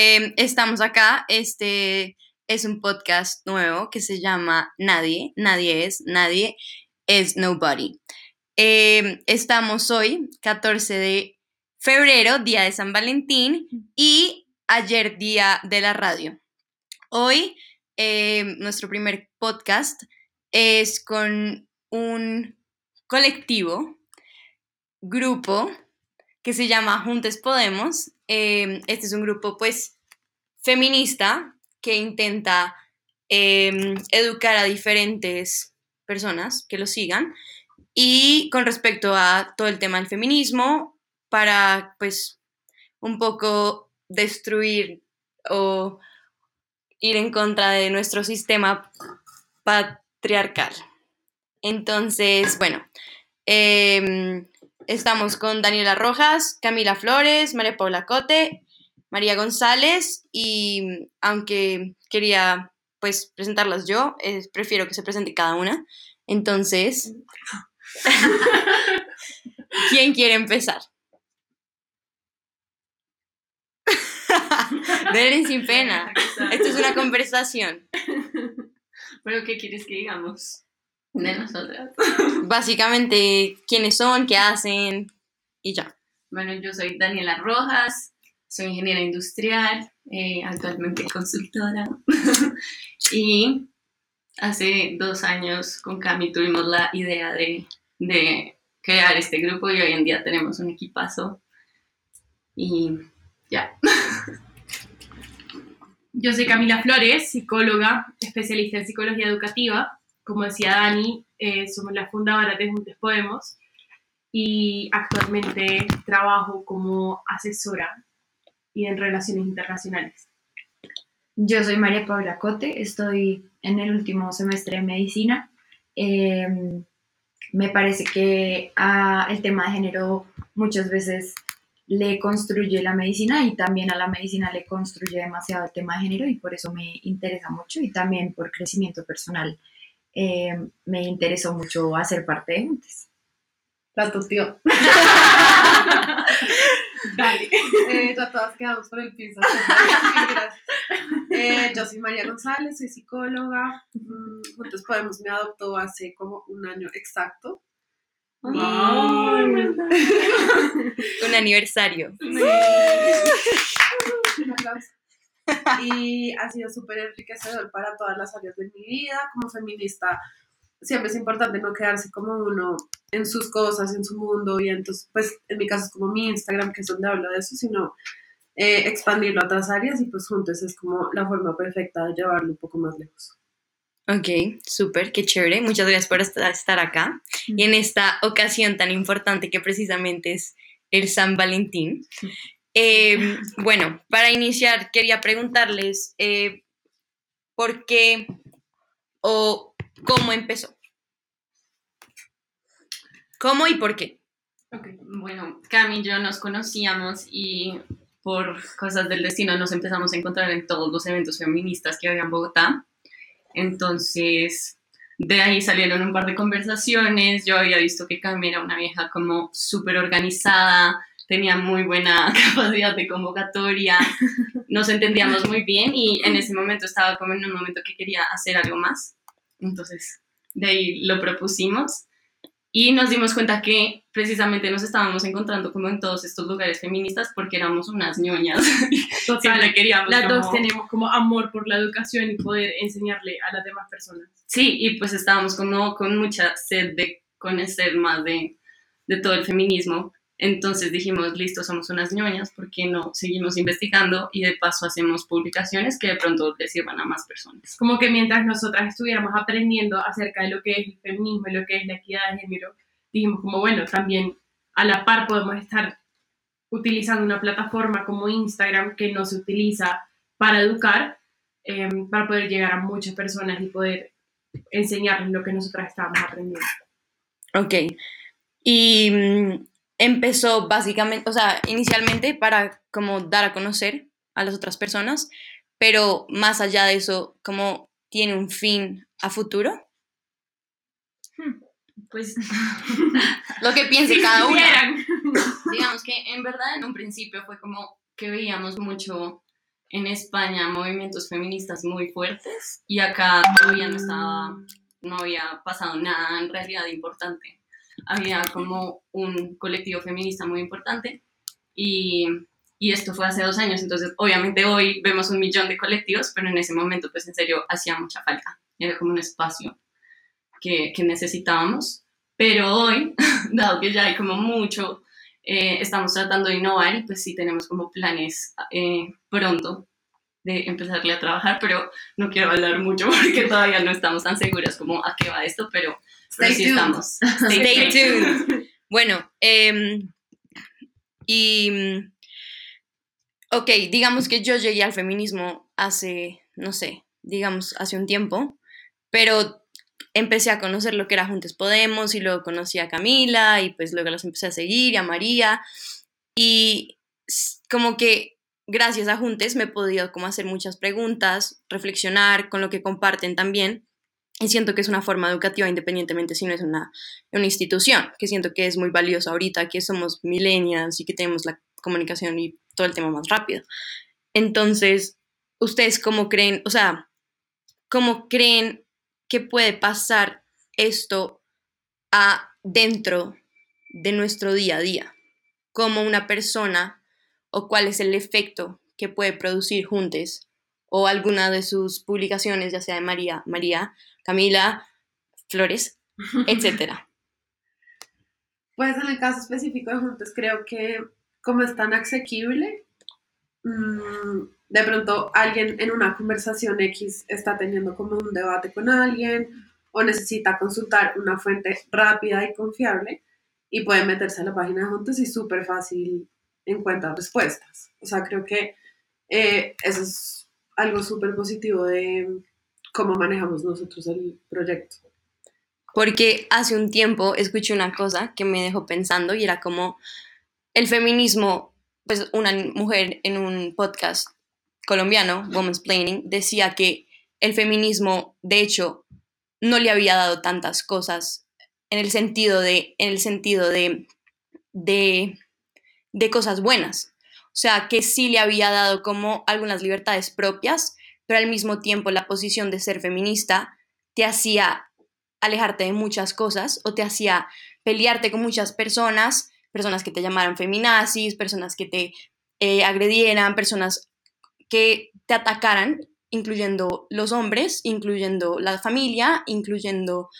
Em, estamos acá, este es un podcast nuevo que se llama Nadie, Nadie es, Nadie es Nobody. Em, estamos hoy, 14 de febrero, día de San Valentín, y ayer, día de la radio. Hoy, em, nuestro primer podcast es con un colectivo, grupo, que se llama Juntes Podemos. Este es un grupo, pues, feminista que intenta em, educar a diferentes personas que lo sigan y con respecto a todo el tema del feminismo para pues un poco destruir o ir en contra de nuestro sistema patriarcal. Entonces, bueno, em, estamos con Daniela Rojas, Camila Flores, María Paula Cote María González y aunque quería pues presentarlas yo, prefiero que se presente cada una. Entonces, ¿quién quiere empezar? Deben sin pena. Esto es una conversación. ¿Pero qué quieres que digamos? De nosotras. Básicamente, quiénes son, qué hacen y ya. Bueno, yo soy Daniela Rojas, soy ingeniera industrial, eh, actualmente consultora. y hace dos años con Cami tuvimos la idea de, de, crear este grupo y hoy en día tenemos un equipazo. Y ya. Yo soy Camila Flores, psicóloga, especialista en psicología educativa. Como decía Dani, eh, somos la fundadora de Juntes Podemos y actualmente trabajo como asesora y en relaciones internacionales. Yo soy María Paula Cote, estoy en el último semestre de medicina. Em, me parece que a el tema de género muchas veces le construye la medicina y también a la medicina le construye demasiado el tema de género y por eso me interesa mucho y también por crecimiento personal em, me interesó mucho hacer parte de Juntes. La tío. Dale. Eh, ya todas quedamos por el piso. Eh, yo soy María González, soy psicóloga. Mm, juntos Podemos me adoptó hace como un año exacto. un aniversario. Y ha sido súper enriquecedor para todas las áreas de mi vida. Como feminista, siempre es importante no quedarse como uno en sus cosas, en su mundo, y entonces, pues en mi caso es como mi Instagram, que es donde hablo de eso, sino eh, expandirlo a otras áreas y pues juntos es como la forma perfecta de llevarlo un poco más lejos. Ok, súper, qué chévere. Muchas gracias por estar acá y en esta ocasión tan importante que precisamente es el San Valentín. Em, bueno, para iniciar quería preguntarles eh, por qué o cómo empezó. ¿Cómo y por qué? Bueno, Cami y yo nos conocíamos y por cosas del destino nos empezamos a encontrar en todos los eventos feministas que había en Bogotá. Entonces, de ahí salieron un par de conversaciones. Yo había visto que Cami era una vieja como súper organizada, tenía muy buena capacidad de convocatoria, nos entendíamos muy bien y en ese momento estaba como en un momento que quería hacer algo más. Entonces, de ahí lo propusimos y nos dimos cuenta que precisamente nos estábamos encontrando como en todos estos lugares feministas porque éramos unas ñoñas. Total, queríamos las dos tenemos como amor por la educación y poder enseñarle a las demás personas. Sí, y pues estábamos como con mucha sed de conocer más de, de todo el feminismo. Entonces dijimos, listo, somos unas ñoñas, ¿por qué no seguimos investigando y de paso hacemos publicaciones que de pronto les sirvan a más personas? Como que mientras nosotras estuviéramos aprendiendo acerca de lo que es el feminismo y lo que es la equidad de género, dijimos como, bueno, también a la par podemos estar utilizando una plataforma como Instagram que no se utiliza para educar, em, para poder llegar a muchas personas y poder enseñarles lo que nosotras estábamos aprendiendo. Ok. Y mm, empezó básicamente, o sea, inicialmente para como dar a conocer a las otras personas, pero más allá de eso, ¿cómo tiene un fin a futuro? Hmm, pues lo que piense cada uno. Digamos que en verdad en un principio fue como que veíamos mucho en España movimientos feministas muy fuertes y acá todavía no estaba, no había pasado nada en realidad importante. Había como un colectivo feminista muy importante y, y esto fue hace dos años, entonces obviamente hoy vemos un millón de colectivos, pero en ese momento pues en serio hacía mucha falta, era como un espacio que, que necesitábamos, pero hoy, dado que ya hay como mucho eh, estamos tratando de innovar y pues sí tenemos como planes eh, pronto de empezarle a trabajar, pero no quiero hablar mucho porque todavía no estamos tan seguras como a qué va esto, pero, Stay sí tuned. estamos. Stay tuned. Bueno, em, y. Ok, digamos que yo llegué al feminismo hace, no sé, digamos, hace un tiempo, pero empecé a conocer lo que era Juntes Podemos y luego conocí a Camila y pues luego los empecé a seguir y a María y como que gracias a Juntes me he podido como hacer muchas preguntas, reflexionar con lo que comparten también y siento que es una forma educativa independientemente si no es una, una institución, que siento que es muy valiosa ahorita, que somos millennials y que tenemos la comunicación y todo el tema más rápido. Entonces, ¿ustedes cómo creen, o sea, cómo creen que puede pasar esto a dentro de nuestro día a día? ¿Cómo una persona o cuál es el efecto que puede producir Juntes o alguna de sus publicaciones, ya sea de María, María, Camila, Flores, etcétera? Pues en el caso específico de Juntos, creo que como es tan asequible, mm, de pronto alguien en una conversación X está teniendo como un debate con alguien o necesita consultar una fuente rápida y confiable y puede meterse a la página de Juntos y súper fácil encuentra respuestas. O sea, creo que eh, eso es algo súper positivo de cómo manejamos nosotros el proyecto. Porque hace un tiempo escuché una cosa que me dejó pensando y era como el feminismo, pues una mujer en un podcast colombiano, Women's Planning, decía que el feminismo, de hecho, no le había dado tantas cosas en el sentido de, en el sentido de, de, de cosas buenas. O sea, que sí le había dado como algunas libertades propias, pero al mismo tiempo la posición de ser feminista te hacía alejarte de muchas cosas o te hacía pelearte con muchas personas, personas que te llamaran feminazis, personas que te eh, agredieran, personas que te atacaran, incluyendo los hombres, incluyendo la familia, incluyendo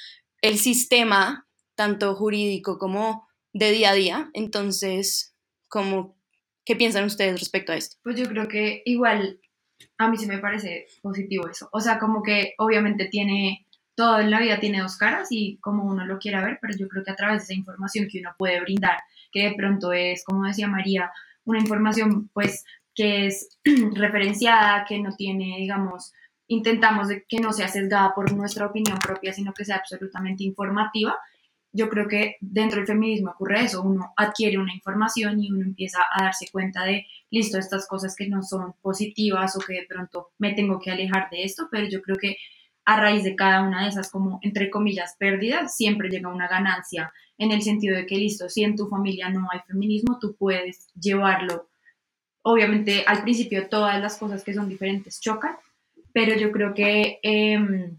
el sistema, tanto jurídico como de día a día. Entonces, como, ¿qué piensan ustedes respecto a esto? Pues yo creo que igual a mí sí me parece positivo eso. O sea, como que obviamente tiene, todo en la vida tiene dos caras y como uno lo quiera ver, pero yo creo que a través de esa información que uno puede brindar, que de pronto es, como decía María, una información pues que es referenciada, que no tiene, digamos, intentamos que no sea sesgada por nuestra opinión propia, sino que sea absolutamente informativa. Yo creo que dentro del feminismo ocurre eso, uno adquiere una información y uno empieza a darse cuenta de, listo, estas cosas que no son positivas o que de pronto me tengo que alejar de esto, pero yo creo que a raíz de cada una de esas, como entre comillas, pérdidas, siempre llega una ganancia en el sentido de que, listo, si en tu familia no hay feminismo, tú puedes llevarlo. Obviamente, al principio todas las cosas que son diferentes chocan, pero yo creo que eh,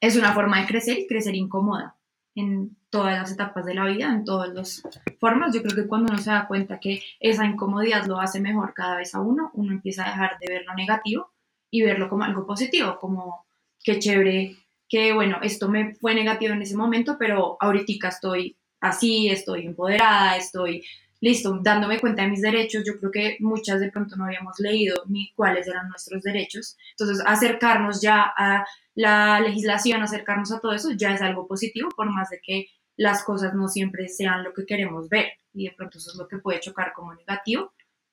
es una forma de crecer y crecer incómoda en todas las etapas de la vida, en todas las formas. Yo creo que cuando uno se da cuenta que esa incomodidad lo hace mejor cada vez a uno, uno empieza a dejar de ver lo negativo y verlo como algo positivo, como qué chévere, que bueno, esto me fue negativo en ese momento, pero ahorita estoy así, estoy empoderada, estoy listo, dándome cuenta de mis derechos, yo creo que muchas de pronto no habíamos leído ni cuáles eran nuestros derechos. Entonces, acercarnos ya a la legislación, acercarnos a todo eso, ya es algo positivo, por más de que las cosas no siempre sean lo que queremos ver. Y de pronto eso es lo que puede chocar como negativo,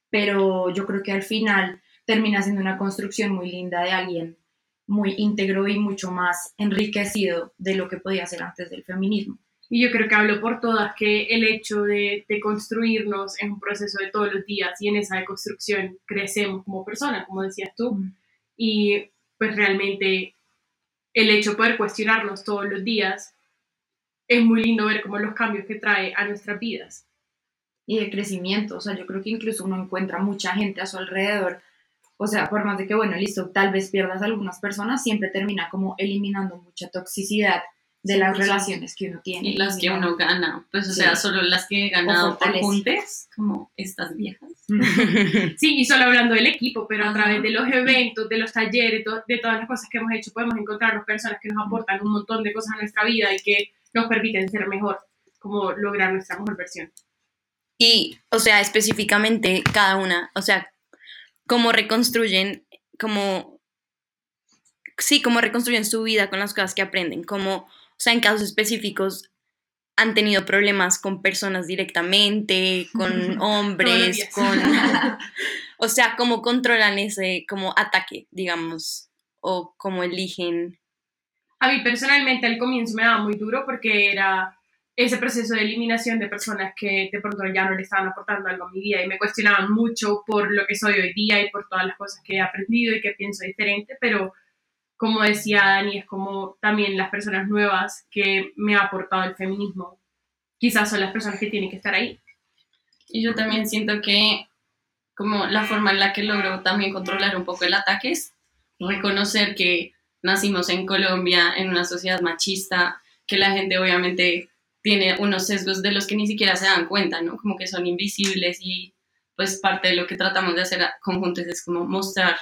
pero yo creo que al final termina siendo una construcción muy linda de alguien muy íntegro y mucho más enriquecido de lo que podía ser antes del feminismo. Y yo creo que hablo por todas que el hecho de, de, construirnos es un proceso de todos los días y en esa construcción crecemos como personas, como decías tú. Mm. Y pues realmente el hecho de poder cuestionarnos todos los días es muy lindo ver como los cambios que trae a nuestras vidas. Y de crecimiento, o sea, yo creo que incluso uno encuentra mucha gente a su alrededor o sea, por más de que, bueno, listo, tal vez pierdas a algunas personas, siempre termina como eliminando mucha toxicidad de las relaciones que uno tiene. Y las que uno gana. Pues, o Sí. sea, solo las que he ganado por juntes, como estas viejas. Sí, y solo hablando del equipo, pero a Ajá. través de los eventos, de los talleres, to- de todas las cosas que hemos hecho, podemos encontrarnos personas que nos aportan un montón de cosas a nuestra vida y que nos permiten ser mejor, como lograr nuestra mejor versión. Y, o sea, específicamente cada una, o sea, cómo reconstruyen, como, sí, cómo reconstruyen su vida con las cosas que aprenden, como, sea, en casos específicos han tenido problemas con personas directamente, con hombres, con, o sea, cómo controlan ese, como ataque, digamos, o cómo eligen. A mí personalmente al comienzo me daba muy duro porque era ese proceso de eliminación de personas que de pronto ya no le estaban aportando algo a mi vida y me cuestionaban mucho por lo que soy hoy día y por todas las cosas que he aprendido y que pienso diferente, pero como decía Dani, es como también las personas nuevas que me ha aportado el feminismo, quizás son las personas que tienen que estar ahí. Y yo también siento que como la forma en la que logro también controlar un poco el ataque es reconocer que nacimos en Colombia, en una sociedad machista, que la gente obviamente tiene unos sesgos de los que ni siquiera se dan cuenta, ¿no? Como que son invisibles y pues parte de lo que tratamos de hacer conjuntos es como mostrar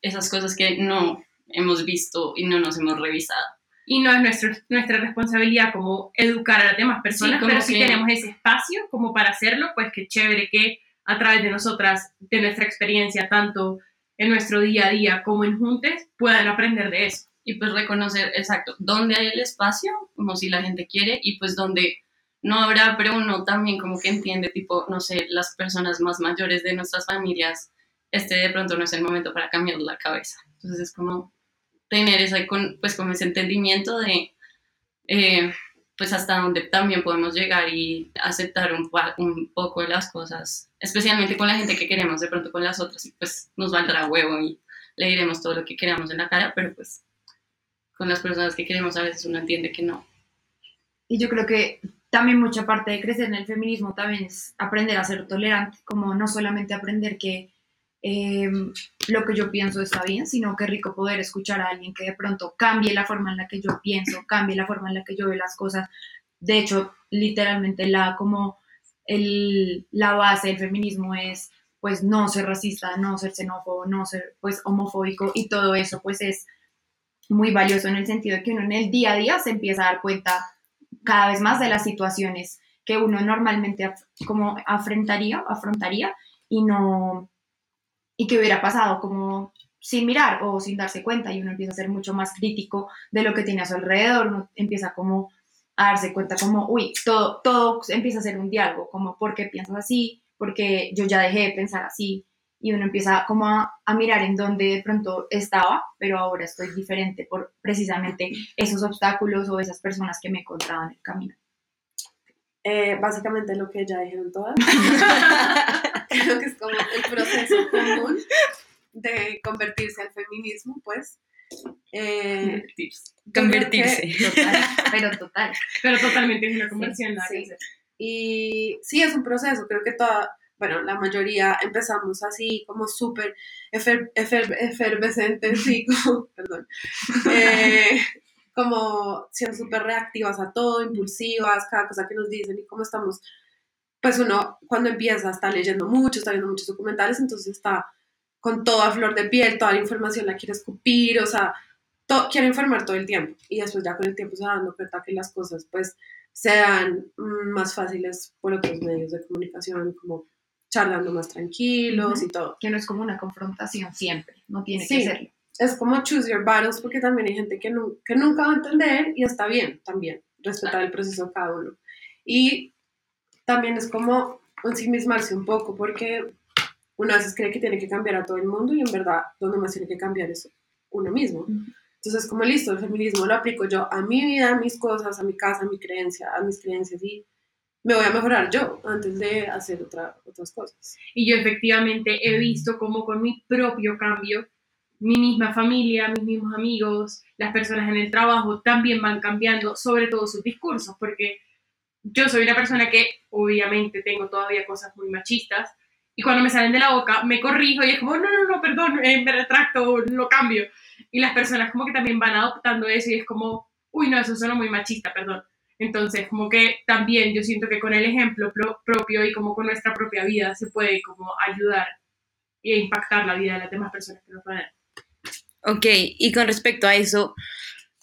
esas cosas que no hemos visto y no nos hemos revisado. Y no es nuestro, nuestra responsabilidad como educar a las demás personas, como pero si tenemos ese espacio como para hacerlo, pues qué chévere que a través de nosotras, de nuestra experiencia, tanto en nuestro día a día como en juntes, puedan aprender de eso. y pues reconocer exacto dónde hay el espacio, como si la gente quiere, y pues donde no habrá, pero uno también como que entiende, tipo, no sé, las personas más mayores de nuestras familias, este de pronto no es el momento para cambiar la cabeza. Entonces es como ese, con- pues como ese entendimiento de, eh, pues hasta donde también podemos llegar y aceptar un, un poco de las cosas, especialmente con la gente que queremos, de pronto con las otras, pues nos valdrá huevo y le diremos todo lo que queramos en la cara, pero pues con las personas que queremos a veces uno entiende que no. Y yo creo que también mucha parte de crecer en el feminismo también es aprender a ser tolerante, como no solamente aprender que eh, lo que yo pienso está bien, sino que rico poder escuchar a alguien que de pronto cambie la forma en la que yo pienso, cambie la forma en la que yo veo las cosas. De hecho, literalmente la como el, la base del feminismo es pues no ser racista, no ser xenófobo, no ser pues homofóbico y todo eso pues es muy valioso en el sentido de que uno en el día a día se empieza a dar cuenta cada vez más de las situaciones que uno normalmente af- como afrontaría, afrontaría y no y que hubiera pasado como sin mirar o sin darse cuenta y uno empieza a ser mucho más crítico de lo que tiene a su alrededor, uno empieza como a darse cuenta como, uy, todo, todo empieza a ser un diálogo, como, ¿por qué piensas así? Porque yo ya dejé de pensar así y uno empieza como a, a mirar en dónde de pronto estaba, pero ahora estoy diferente por precisamente esos obstáculos o esas personas que me encontraban en el camino. Eh, básicamente lo que ya dijeron todas. Creo que es como el proceso común de convertirse al feminismo, pues. Eh, Convertirse. que- Total, pero total. Pero totalmente es una conversión. sí. Y sí, es un proceso, creo que toda, bueno, la mayoría empezamos así como súper efer, efer- efervescentes, sí, como, perdón, eh, como siendo súper reactivas a todo, impulsivas, cada cosa que nos dicen y cómo estamos, pues uno cuando empieza está leyendo mucho, está viendo muchos documentales, entonces está con toda flor de piel, toda la información la quiere escupir, o sea, quiere informar todo el tiempo y después ya con el tiempo se va dando cuenta que las cosas pues sean mm, más fáciles por otros medios de comunicación, como charlando más tranquilos y todo. Que no es como una confrontación siempre, no tiene Sí. que serlo. Es como choose your battles porque también hay gente que, nu- que nunca va a entender y está bien también respetar el proceso de cada uno. Y también es como ensimismarse un poco porque uno a veces cree que tiene que cambiar a todo el mundo y en verdad donde más tiene que cambiar es uno mismo. Entonces, como listo, el feminismo lo aplico yo a mi vida, a mis cosas, a mi casa, a mi creencia, a mis creencias y me voy a mejorar yo antes de hacer otra, otras cosas. Y yo efectivamente he visto cómo con mi propio cambio, mi misma familia, mis mismos amigos, las personas en el trabajo también van cambiando, sobre todo sus discursos, porque yo soy una persona que obviamente tengo todavía cosas muy machistas y cuando me salen de la boca me corrijo y es como, no, no, no, perdón, eh, me retracto, lo cambio. Y las personas como que también van adoptando eso y es como, uy, no, eso suena muy machista, perdón. Entonces, como que también yo siento que con el ejemplo pro- propio y como con nuestra propia vida se puede como ayudar e impactar la vida de las demás personas que nos rodean. Ok, y con respecto a eso,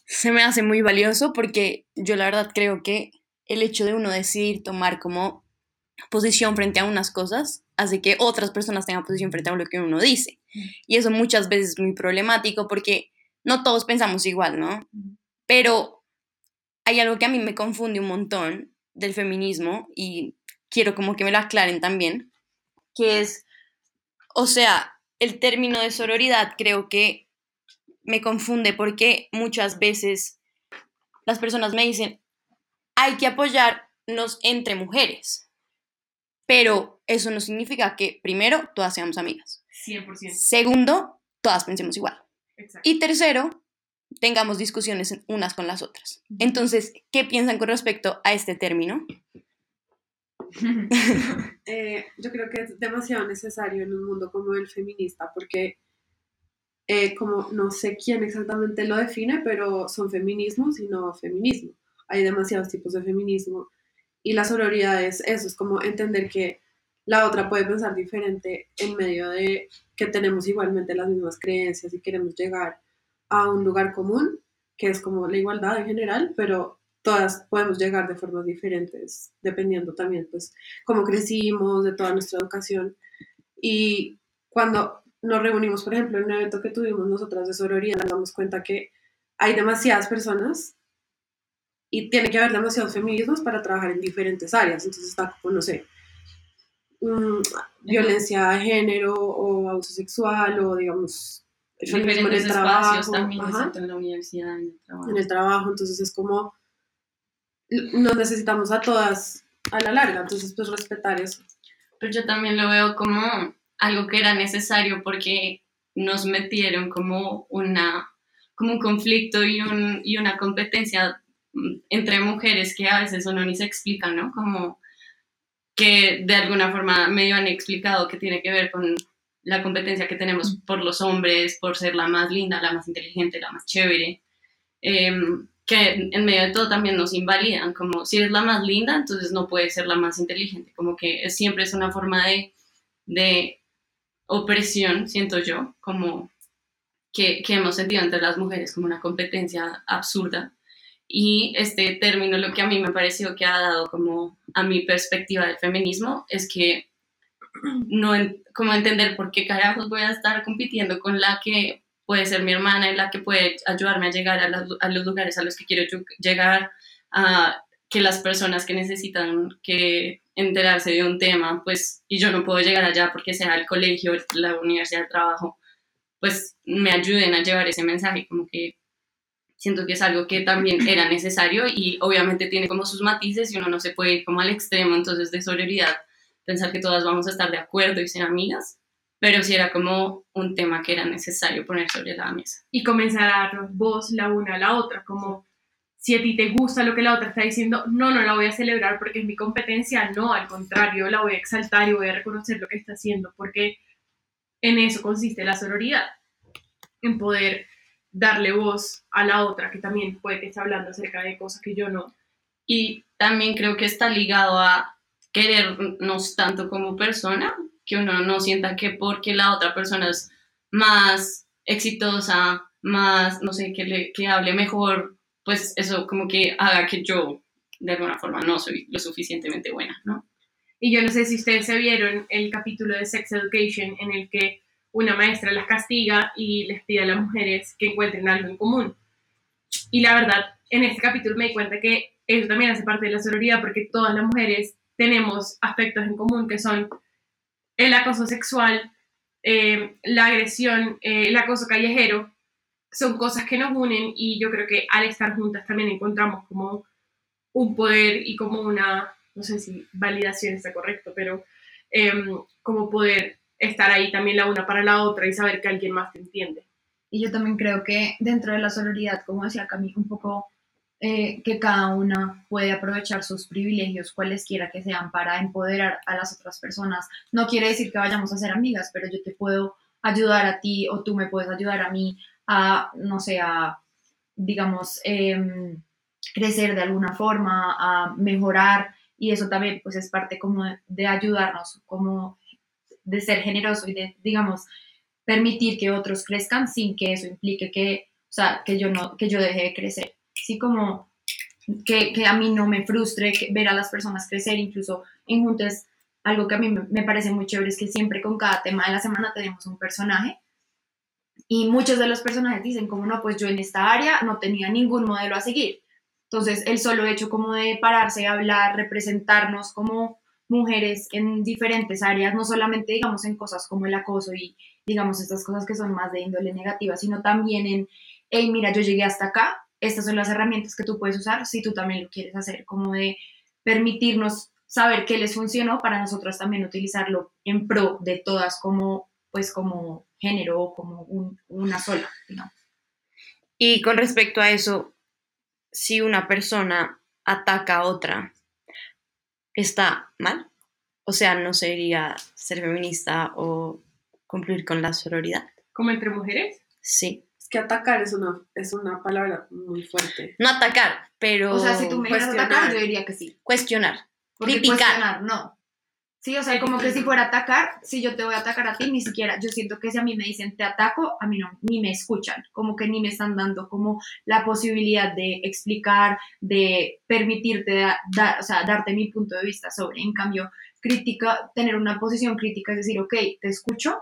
se me hace muy valioso porque yo la verdad creo que el hecho de uno decidir tomar como posición frente a unas cosas hace que otras personas tengan posición frente a lo que uno dice. Y eso muchas veces es muy problemático porque no todos pensamos igual, ¿no? Pero hay algo que a mí me confunde un montón del feminismo y quiero como que me lo aclaren también, que es, o sea, el término de sororidad creo que me confunde porque muchas veces las personas me dicen, hay que apoyarnos entre mujeres, pero eso no significa que, primero, todas seamos amigas. 100%. Segundo, todas pensemos igual. Exacto. Y tercero, tengamos discusiones unas con las otras. Entonces, ¿qué piensan con respecto a este término? Eh, yo creo que es demasiado necesario en un mundo como el feminista, porque eh, como no sé quién exactamente lo define, pero son feminismos y no feminismo. Hay demasiados tipos de feminismo y la sororidad es eso, es como entender que la otra puede pensar diferente en medio de que tenemos igualmente las mismas creencias y queremos llegar a un lugar común, que es como la igualdad en general, pero todas podemos llegar de formas diferentes, dependiendo también, pues, cómo crecimos, de toda nuestra educación. Y cuando nos reunimos, por ejemplo, en un evento que tuvimos nosotras de sororidad, nos damos cuenta que hay demasiadas personas y tiene que haber demasiados feminismos para trabajar en diferentes áreas. Entonces está como, no sé, mm, violencia de género o abuso sexual o, digamos, el feminismo en el trabajo. también, en la universidad, en el trabajo. en el trabajo, entonces es como nos necesitamos a todas a la larga, entonces pues respetar eso. Pero yo también lo veo como algo que era necesario porque nos metieron como una como un conflicto y, un, y una competencia entre mujeres que a veces uno ni se explica, ¿no? Como que de alguna forma medio han explicado que tiene que ver con la competencia que tenemos por los hombres, por ser la más linda, la más inteligente, la más chévere, em, que en medio de todo también nos invalidan, como si eres la más linda, entonces no puedes ser la más inteligente, como que es- siempre es una forma de, de opresión, siento yo, como que, que hemos sentido entre las mujeres como una competencia absurda. Y este término lo que a mí me pareció que ha dado como a mi perspectiva del feminismo es que no como entender por qué carajos voy a estar compitiendo con la que puede ser mi hermana y la que puede ayudarme a llegar a, las- a los lugares a los que quiero llegar, a que las personas que necesitan que enterarse de un tema, pues, y yo no puedo llegar allá porque sea el colegio, la universidad, el trabajo, pues me ayuden a llevar ese mensaje, como que siento que es algo que también era necesario y obviamente tiene como sus matices y uno no se puede ir como al extremo, entonces de sororidad, pensar que todas vamos a estar de acuerdo y ser amigas, pero sí era como un tema que era necesario poner sobre la mesa. y comenzar a darnos voz la una a la otra, como si a ti te gusta lo que la otra está diciendo, no, no la voy a celebrar porque es mi competencia, no, al contrario, la voy a exaltar y voy a reconocer lo que está haciendo, porque en eso consiste la sororidad, en poder darle voz a la otra que también puede que esté hablando acerca de cosas que yo no. Y también creo que está ligado a querernos tanto como persona, que uno no sienta que porque la otra persona es más exitosa, más, no sé, que, le, que hable mejor, pues eso como que haga que yo de alguna forma no soy lo suficientemente buena, ¿no? Y yo no sé si ustedes se vieron el capítulo de Sex Education en el que una maestra las castiga y les pide a las mujeres que encuentren algo en común. Y la verdad, en este capítulo me di cuenta que eso también hace parte de la sororidad porque todas las mujeres tenemos aspectos en común que son el acoso sexual, eh, la agresión, eh, el acoso callejero. Son cosas que nos unen y yo creo que al estar juntas también encontramos como un poder y como una, no sé si validación está correcto, pero em, como poder estar ahí también la una para la otra y saber que alguien más te entiende. Y yo también creo que dentro de la sororidad, como decía Cami, un poco eh, que cada una puede aprovechar sus privilegios, cualesquiera que sean, para empoderar a las otras personas. No quiere decir que vayamos a ser amigas, pero yo te puedo ayudar a ti o tú me puedes ayudar a mí a, no sé, a, digamos, em, crecer de alguna forma, a mejorar y eso también pues es parte como de, ayudarnos, como de ser generoso y de, digamos, permitir que otros crezcan sin que eso implique que, o sea, que yo no, que yo deje de crecer. Así como que, que a mí no me frustre ver a las personas crecer, incluso en Juntes, algo que a mí me parece muy chévere es que siempre con cada tema de la semana tenemos un personaje y muchos de los personajes dicen como no, pues yo en esta área no tenía ningún modelo a seguir. Entonces, el solo hecho como de pararse, hablar, representarnos como mujeres en diferentes áreas, no solamente digamos en cosas como el acoso y digamos estas cosas que son más de índole negativa, sino también en, hey, mira, yo llegué hasta acá, estas son las herramientas que tú puedes usar si tú también lo quieres hacer, como de permitirnos saber qué les funcionó para nosotros también utilizarlo en pro de todas como, pues como género o como una sola, ¿no? Y con respecto a eso, si una persona ataca a otra, está mal. O sea, no sería ser feminista o cumplir con la sororidad. ¿Como entre mujeres? Sí. Es que atacar es una, es una palabra muy fuerte. No atacar, pero... O sea, si tú me dijeras atacar, yo diría que sí. Cuestionar. Porque criticar. cuestionar, no. Sí, o sea, como que si fuera a atacar, si yo te voy a atacar a ti, ni siquiera, yo siento que si a mí me dicen te ataco, a mí no, ni me escuchan, como que ni me están dando como la posibilidad de explicar, de permitirte, dar, o sea, darte mi punto de vista sobre, en cambio, crítica, tener una posición crítica es decir, ok, te escucho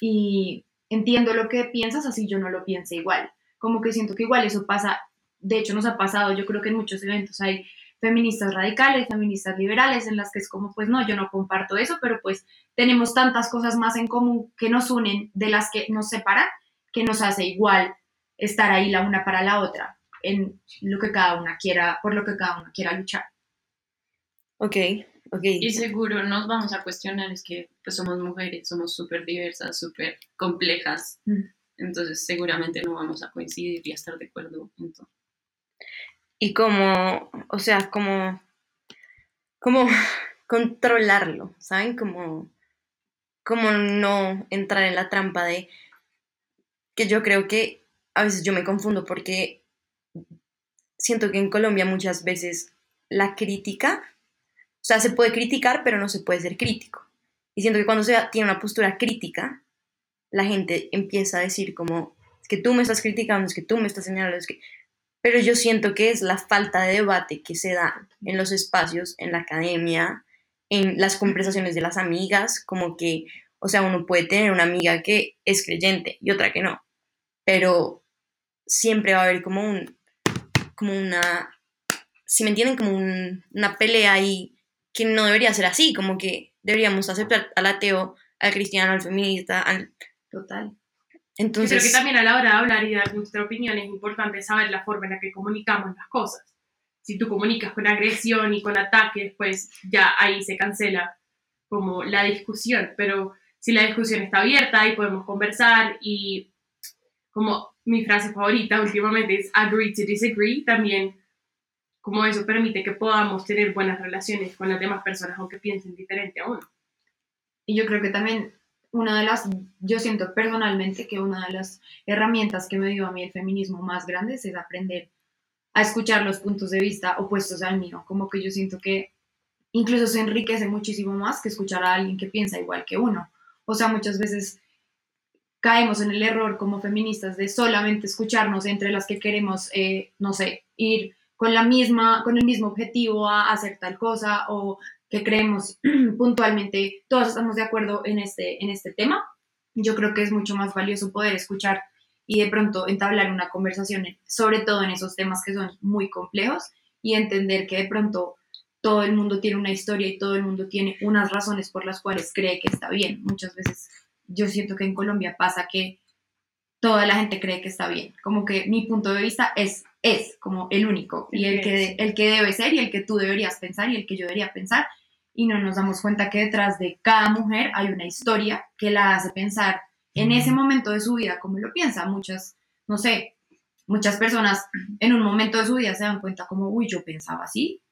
y entiendo lo que piensas, así yo no lo piense igual. Como que siento que igual eso pasa, de hecho nos ha pasado, yo creo que en muchos eventos hay feministas radicales, feministas liberales, en las que es como, pues no, yo no comparto eso, pero pues tenemos tantas cosas más en común que nos unen de las que nos separan, que nos hace igual estar ahí la una para la otra, en lo que cada una quiera, por lo que cada una quiera luchar. Ok, ok. Y seguro nos vamos a cuestionar, es que pues somos mujeres, somos súper diversas, súper complejas, Mm. entonces seguramente no vamos a coincidir y a estar de acuerdo en todo. Y como, o sea, como, como controlarlo, ¿saben? Como, como no entrar en la trampa de que yo creo que a veces yo me confundo porque siento que en Colombia muchas veces la crítica, o sea, se puede criticar, pero no se puede ser crítico. Y siento que cuando se tiene una postura crítica, la gente empieza a decir como, es que tú me estás criticando, es que tú me estás señalando, es que pero yo siento que es la falta de debate que se da en los espacios, en la academia, en las conversaciones de las amigas, como que, o sea, uno puede tener una amiga que es creyente y otra que no, pero siempre va a haber como un, como una, si me entienden, como un- una pelea ahí que no debería ser así, como que deberíamos aceptar al ateo, al cristiano, al feminista, al... Total. Yo creo Entonces, que también a la hora de hablar y dar nuestra opinión es importante saber la forma en la que comunicamos las cosas. Si tú comunicas con agresión y con ataques, pues ya ahí se cancela como la discusión. Pero si la discusión está abierta, ahí podemos conversar y como mi frase favorita últimamente es agree to disagree, también como eso permite que podamos tener buenas relaciones con las demás personas aunque piensen diferente a uno. Y yo creo que también una de las, yo siento personalmente que una de las herramientas que me dio a mí el feminismo más grandes es aprender a escuchar los puntos de vista opuestos al mío. Como que yo siento que incluso se enriquece muchísimo más que escuchar a alguien que piensa igual que uno. O sea, muchas veces caemos en el error como feministas de solamente escucharnos entre las que queremos, eh, no sé, ir con la misma, con el mismo objetivo a hacer tal cosa o que creemos puntualmente, todos estamos de acuerdo en este, en este tema. Yo creo que es mucho más valioso poder escuchar y de pronto entablar una conversación, sobre todo en esos temas que son muy complejos y entender que de pronto todo el mundo tiene una historia y todo el mundo tiene unas razones por las cuales cree que está bien. Muchas veces yo siento que en Colombia pasa que toda la gente cree que está bien, como que mi punto de vista es, es como el único y el que, el que debe ser y el que tú deberías pensar y el que yo debería pensar y no nos damos cuenta que detrás de cada mujer hay una historia que la hace pensar en ese momento de su vida como lo piensa. Muchas, no sé, muchas personas en un momento de su vida se dan cuenta como, uy, yo pensaba así.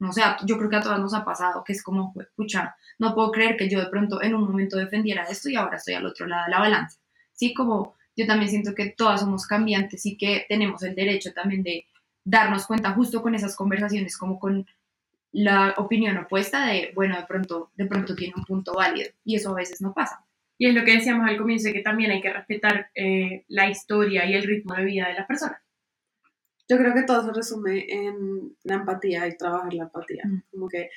No sé, yo creo que a todas nos ha pasado que es como, escucha, no puedo creer que yo de pronto en un momento defendiera esto y ahora estoy al otro lado de la balanza. Sí, como yo también siento que todas somos cambiantes y que tenemos el derecho también de darnos cuenta justo con esas conversaciones, como con la opinión opuesta de, bueno, de pronto, de pronto tiene un punto válido y eso a veces no pasa. Y es lo que decíamos al comienzo, que también hay que respetar eh, la historia y el ritmo de vida de las personas. Yo creo que todo se resume en la empatía y trabajar la empatía. Mm. Como que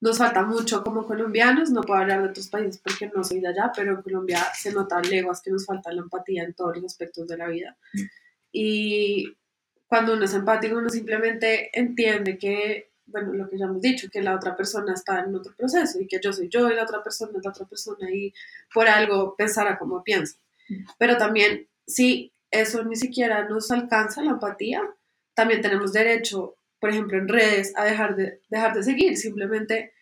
nos falta mucho como colombianos, no puedo hablar de otros países porque no soy de allá, pero en Colombia se nota leguas que nos falta la empatía en todos los aspectos de la vida. Mm. Y cuando uno es empático, uno simplemente entiende que, bueno, lo que ya hemos dicho, que la otra persona está en otro proceso y que yo soy yo y la otra persona es la otra persona y por algo pensará como piensa. Pero también, si eso ni siquiera nos alcanza la empatía, también tenemos derecho, por ejemplo, en redes, a dejar de, dejar de seguir, simplemente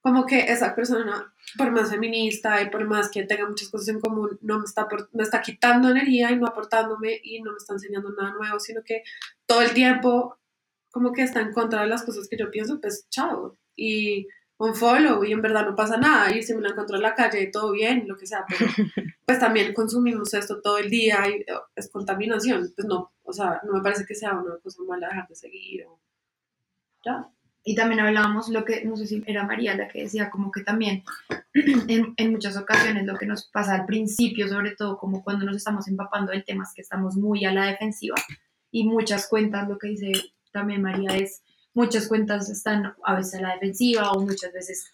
como que esa persona, por más feminista y por más que tenga muchas cosas en común, no me está, me está quitando energía y no aportándome y no me está enseñando nada nuevo, sino que todo el tiempo como que está en contra de las cosas que yo pienso, pues chao. Y un follow y en verdad no pasa nada y si me la encuentro en la calle todo bien, lo que sea, pero pues también consumimos esto todo el día y eh, es contaminación, pues no, o sea, no me parece que sea una cosa mala dejar de seguir o ya. Y también hablábamos lo que, no sé si era María la que decía, como que también en, en muchas ocasiones lo que nos pasa al principio, sobre todo como cuando nos estamos empapando del tema, es que estamos muy a la defensiva y muchas cuentas, lo que dice también María es, muchas cuentas están a veces a la defensiva o muchas veces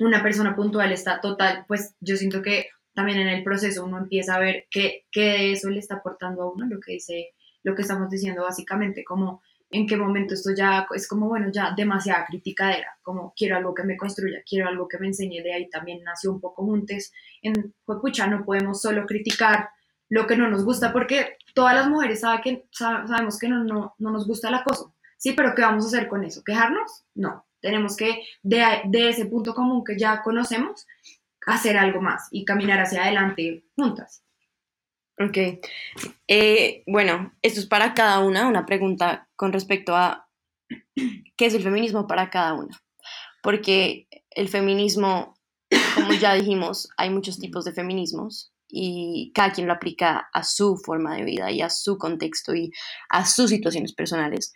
una persona puntual está total, pues yo siento que también en el proceso uno empieza a ver qué, qué de eso le está aportando a uno, lo que dice, lo que estamos diciendo básicamente, como en qué momento esto ya es como, bueno, ya demasiada criticadera, como quiero algo que me construya, quiero algo que me enseñe, de ahí también nació un poco Juntes, en pucha, no podemos solo criticar lo que no nos gusta, porque todas las mujeres sabe que, sa- sabemos que no, no, no nos gusta el acoso, ¿sí? Pero ¿qué vamos a hacer con eso? ¿Quejarnos? No, tenemos que, de, ese punto común que ya conocemos, hacer algo más y caminar hacia adelante juntas. Ok. Eh, bueno, esto es para cada una, una pregunta con respecto a qué es el feminismo para cada una. Porque el feminismo, como ya dijimos, hay muchos tipos de feminismos y cada quien lo aplica a su forma de vida y a su contexto y a sus situaciones personales.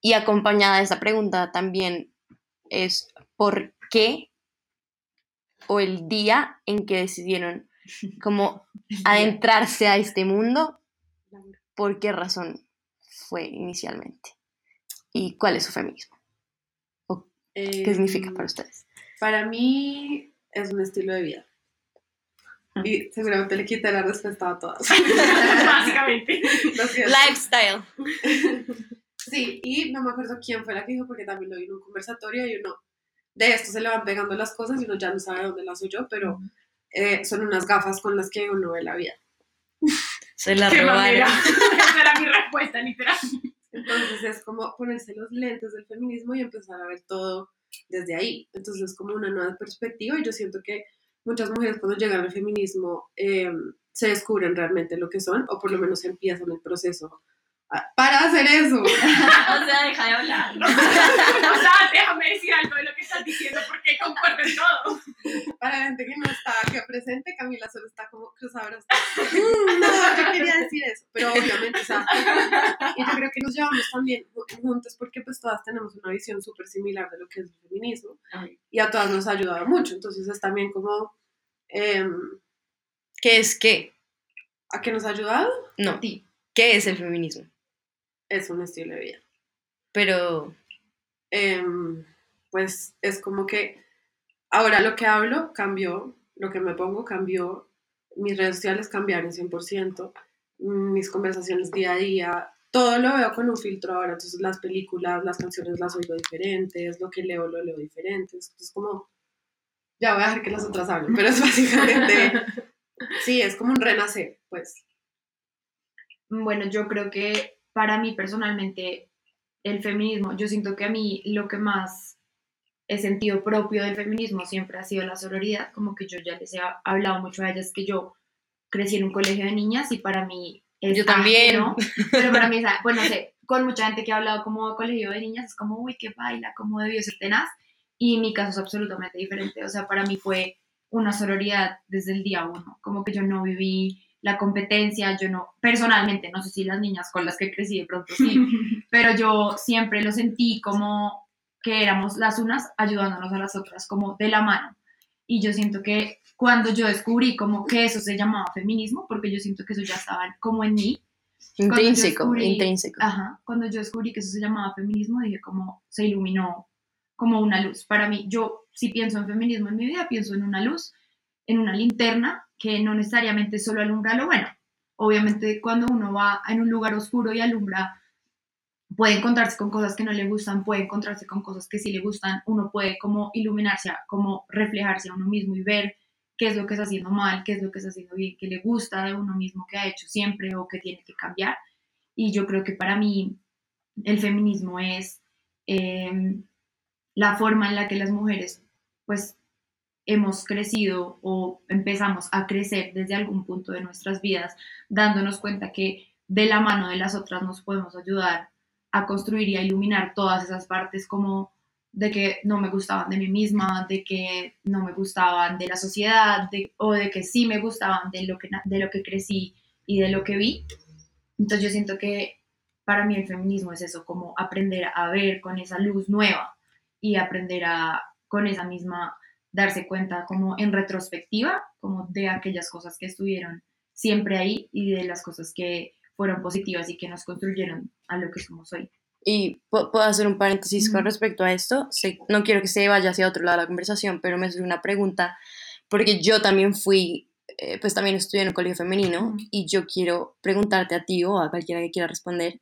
Y acompañada de esta pregunta también es por qué o el día en que decidieron como adentrarse a este mundo, ¿por qué razón fue inicialmente? ¿Y cuál es su feminismo? ¿Qué significa para ustedes? Para mí es un estilo de vida. Y seguramente le quité la respuesta a todas. Básicamente. Lifestyle. Sí, y no me acuerdo quién fue la que dijo, porque también lo vi en un conversatorio y uno de esto se le van pegando las cosas y uno ya no sabe dónde las oyó, pero eh, son unas gafas con las que uno ve la vida. Se la robaron. Esa era mi respuesta, literal. Entonces es como ponerse los lentes del feminismo y empezar a ver todo desde ahí. Entonces es como una nueva perspectiva y yo siento que muchas mujeres cuando llegan al feminismo eh, se descubren realmente lo que son o por lo menos empiezan el proceso para hacer eso. O sea, deja de hablar. O sea, déjame decir algo de lo que estás diciendo porque concuerdo en todo. Para la gente que no está aquí presente, Camila solo está como cruzada. No, yo quería decir eso, pero obviamente, o sea, y yo creo que nos llevamos también ju- juntos porque pues todas tenemos una visión súper similar de lo que es el feminismo y a todas nos ha ayudado mucho, entonces es también como, em, ¿Qué es qué? ¿a qué nos ha ayudado? No, ¿qué es el feminismo? Es un estilo de vida. Pero, Em, pues es como que ahora lo que hablo cambió, lo que me pongo cambió, mis redes sociales cambiaron 100%, mis conversaciones día a día, todo lo veo con un filtro ahora, entonces las películas, las canciones las oigo diferentes, lo que leo lo leo diferente, es como, ya voy a dejar que las otras hablen, pero es básicamente, sí, es como un renacer, pues. Bueno, yo creo que para mí personalmente el feminismo, yo siento que a mí lo que más he sentido propio del feminismo siempre ha sido la sororidad, como que yo ya les he hablado mucho a ellas que yo crecí en un colegio de niñas y para mí es Yo también. ajeno, pero para mí, o sea, bueno, no sé, con mucha gente que ha hablado como de colegio de niñas, es como, uy, qué baila, cómo debió ser tenaz, y mi caso es absolutamente diferente, o sea, para mí fue una sororidad desde el día uno, como que yo no viví la competencia, yo no, personalmente, no sé si las niñas con las que crecí de pronto sí, pero yo siempre lo sentí como que éramos las unas ayudándonos a las otras, como de la mano. Y yo siento que cuando yo descubrí como que eso se llamaba feminismo, porque yo siento que eso ya estaba como en mí, Intrínseco, descubrí- intrínseco. Ajá, cuando yo descubrí que eso se llamaba feminismo, dije como se iluminó como una luz. Para mí, yo si pienso en feminismo en mi vida, pienso en una luz, en una linterna que no necesariamente solo alumbra lo bueno. Obviamente cuando uno va en un lugar oscuro y alumbra, puede encontrarse con cosas que no le gustan, puede encontrarse con cosas que sí le gustan, uno puede como iluminarse, como reflejarse a uno mismo y ver qué es lo que está haciendo mal, qué es lo que está haciendo bien, qué le gusta de uno mismo que ha hecho siempre o que tiene que cambiar. Y yo creo que para mí el feminismo es eh, la forma en la que las mujeres pues hemos crecido o empezamos a crecer desde algún punto de nuestras vidas, dándonos cuenta que de la mano de las otras nos podemos ayudar a construir y a iluminar todas esas partes como de que no me gustaban de mí misma, de que no me gustaban de la sociedad, de- o de que sí me gustaban de lo que, de lo que crecí y de lo que vi. Entonces yo siento que para mí el feminismo es eso, como aprender a ver con esa luz nueva y aprender a con esa misma darse cuenta como en retrospectiva, como de aquellas cosas que estuvieron siempre ahí y de las cosas que fueron positivas y que nos construyeron a lo que somos hoy. Y pu- puedo hacer un paréntesis con Ujú. respecto a esto. No quiero que se vaya hacia otro lado de la conversación, pero me surge una pregunta, porque yo también fui, eh, pues también estudié en un colegio femenino, y yo quiero preguntarte a ti o a cualquiera que quiera responder,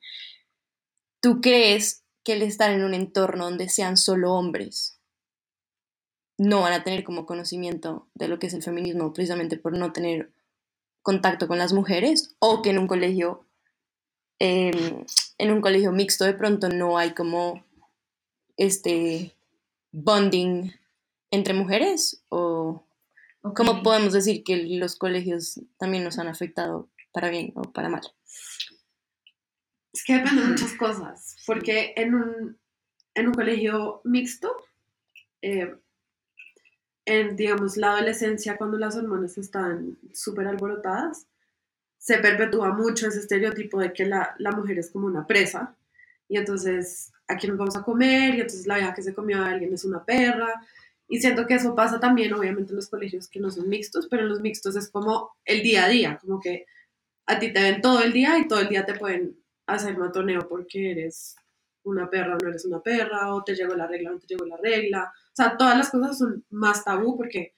¿tú crees que el estar en un entorno donde sean solo hombres no van a tener como conocimiento de lo que es el feminismo precisamente por no tener contacto con las mujeres? ¿O que en un colegio em, en un colegio mixto de pronto no hay como este bonding entre mujeres o cómo Ok. podemos decir que los colegios también nos han afectado para bien o para mal Es que depende de muchas cosas, porque en un, en un colegio mixto, eh, en, digamos, la adolescencia, cuando las hormonas están súper alborotadas, se perpetúa mucho ese estereotipo de que la, la mujer es como una presa, y entonces aquí nos vamos a comer, y entonces la vieja que se comió a alguien es una perra, y siento que eso pasa también, obviamente, en los colegios que no son mixtos, pero en los mixtos es como el día a día, como que a ti te ven todo el día y todo el día te pueden hacer matoneo porque eres una perra o no eres una perra, o te llegó la regla o no te llegó la regla. O sea, todas las cosas son más tabú porque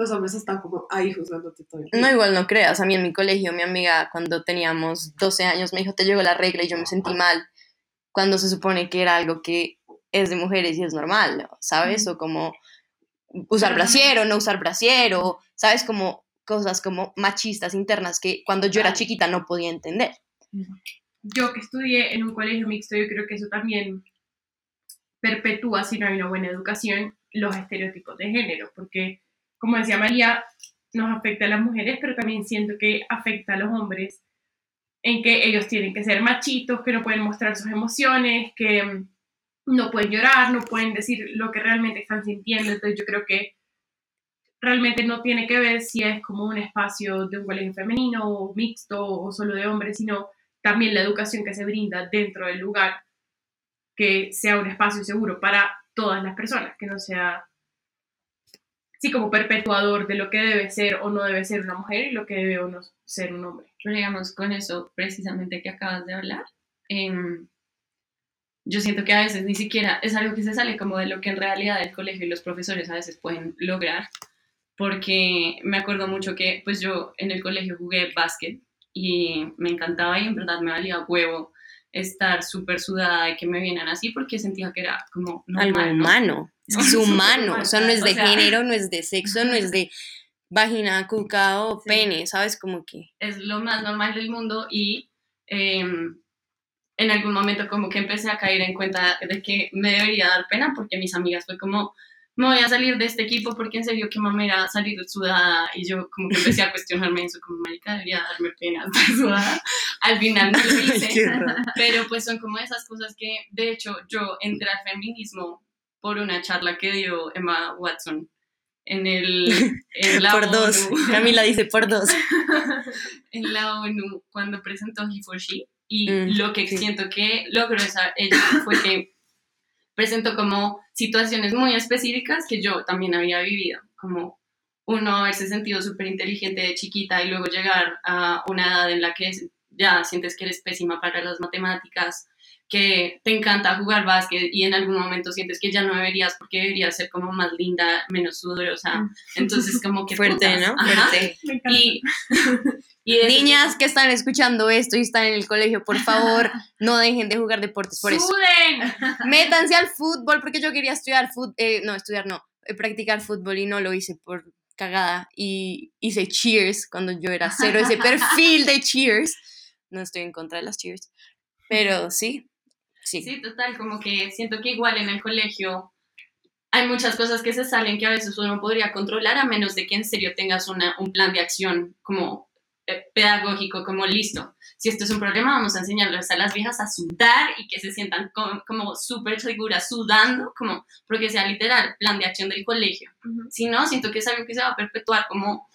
los hombres están como ahí juzgándote todo el no igual no creas. A mí en mi colegio mi amiga cuando teníamos 12 años me dijo te llegó la regla y yo me sentí mal cuando se supone que era algo que es de mujeres y es normal sabes o como usar Pero brasier o no usar brasier o sabes como cosas como machistas internas que cuando yo era chiquita no podía entender yo que estudié en un colegio mixto, yo creo que eso también perpetúa, si no hay una buena educación, los estereotipos de género, porque, como decía María, nos afecta a las mujeres, pero también siento que afecta a los hombres en que ellos tienen que ser machitos, que no pueden mostrar sus emociones, que mm, no pueden llorar, no pueden decir lo que realmente están sintiendo, entonces yo creo que realmente no tiene que ver si es como un espacio de un colegio femenino mixto o solo de hombres, sino también la educación que se brinda dentro del lugar, que sea un espacio seguro para todas las personas, que no sea, sí, como perpetuador de lo que debe ser o no debe ser una mujer y lo que debe o no ser un hombre. Pero digamos, con eso precisamente que acabas de hablar, em, yo siento que a veces ni siquiera es algo que se sale como de lo que en realidad el colegio y los profesores a veces pueden lograr, porque me acuerdo mucho que pues yo en el colegio jugué básquet y me encantaba y en verdad me valía huevo estar súper sudada y que me vieran así porque sentía que era como algo normal, ¿no? humano es que es humano o sea no es o de sea- género no es de sexo no es de vagina cuca o Sí. pene sabes como que es lo más normal del mundo y eh, en algún momento como que empecé a caer en cuenta de que me debería dar pena porque mis amigas fue como, me voy a salir de este equipo porque en serio que mamera salir sudada y yo como que empecé a cuestionarme eso como, marica, debería darme pena estar sudada al final no lo hice. Qué. Pero pues son como esas cosas que, de hecho, yo entré al feminismo por una charla que dio Emma Watson en, el, en la por dos. ONU. Camila dice por dos. en la ONU cuando presentó He for She y Mm, lo que sí. siento que logró esa, ella fue que presentó como situaciones muy específicas que yo también había vivido, como uno haberse sentido súper inteligente de chiquita y luego llegar a una edad en la que ya sientes que eres pésima para las matemáticas, que te encanta jugar básquet y en algún momento sientes que ya no deberías porque deberías ser como más linda, menos sudorosa. Entonces como que... Fuerte, putas, ¿no? ajá. Fuerte. Y, y Niñas que están escuchando esto y están en el colegio, por favor, no dejen de jugar deportes por eso. ¡Suden! Métanse al fútbol porque yo quería estudiar fútbol, no, estudiar no, eh, practicar fútbol y no lo hice por cagada y hice cheers cuando yo era cero ese perfil de cheers. No estoy en contra de las cheers, pero sí, sí. Sí, total, como que siento que igual en el colegio hay muchas cosas que se salen que a veces uno podría controlar a menos de que en serio tengas una, un plan de acción como eh, pedagógico, como listo. Si esto es un problema, vamos a enseñarles a las viejas a sudar y que se sientan como, como súper seguras sudando, como porque sea literal, plan de acción del colegio. Ujú. Si no, siento que es algo que se va a perpetuar como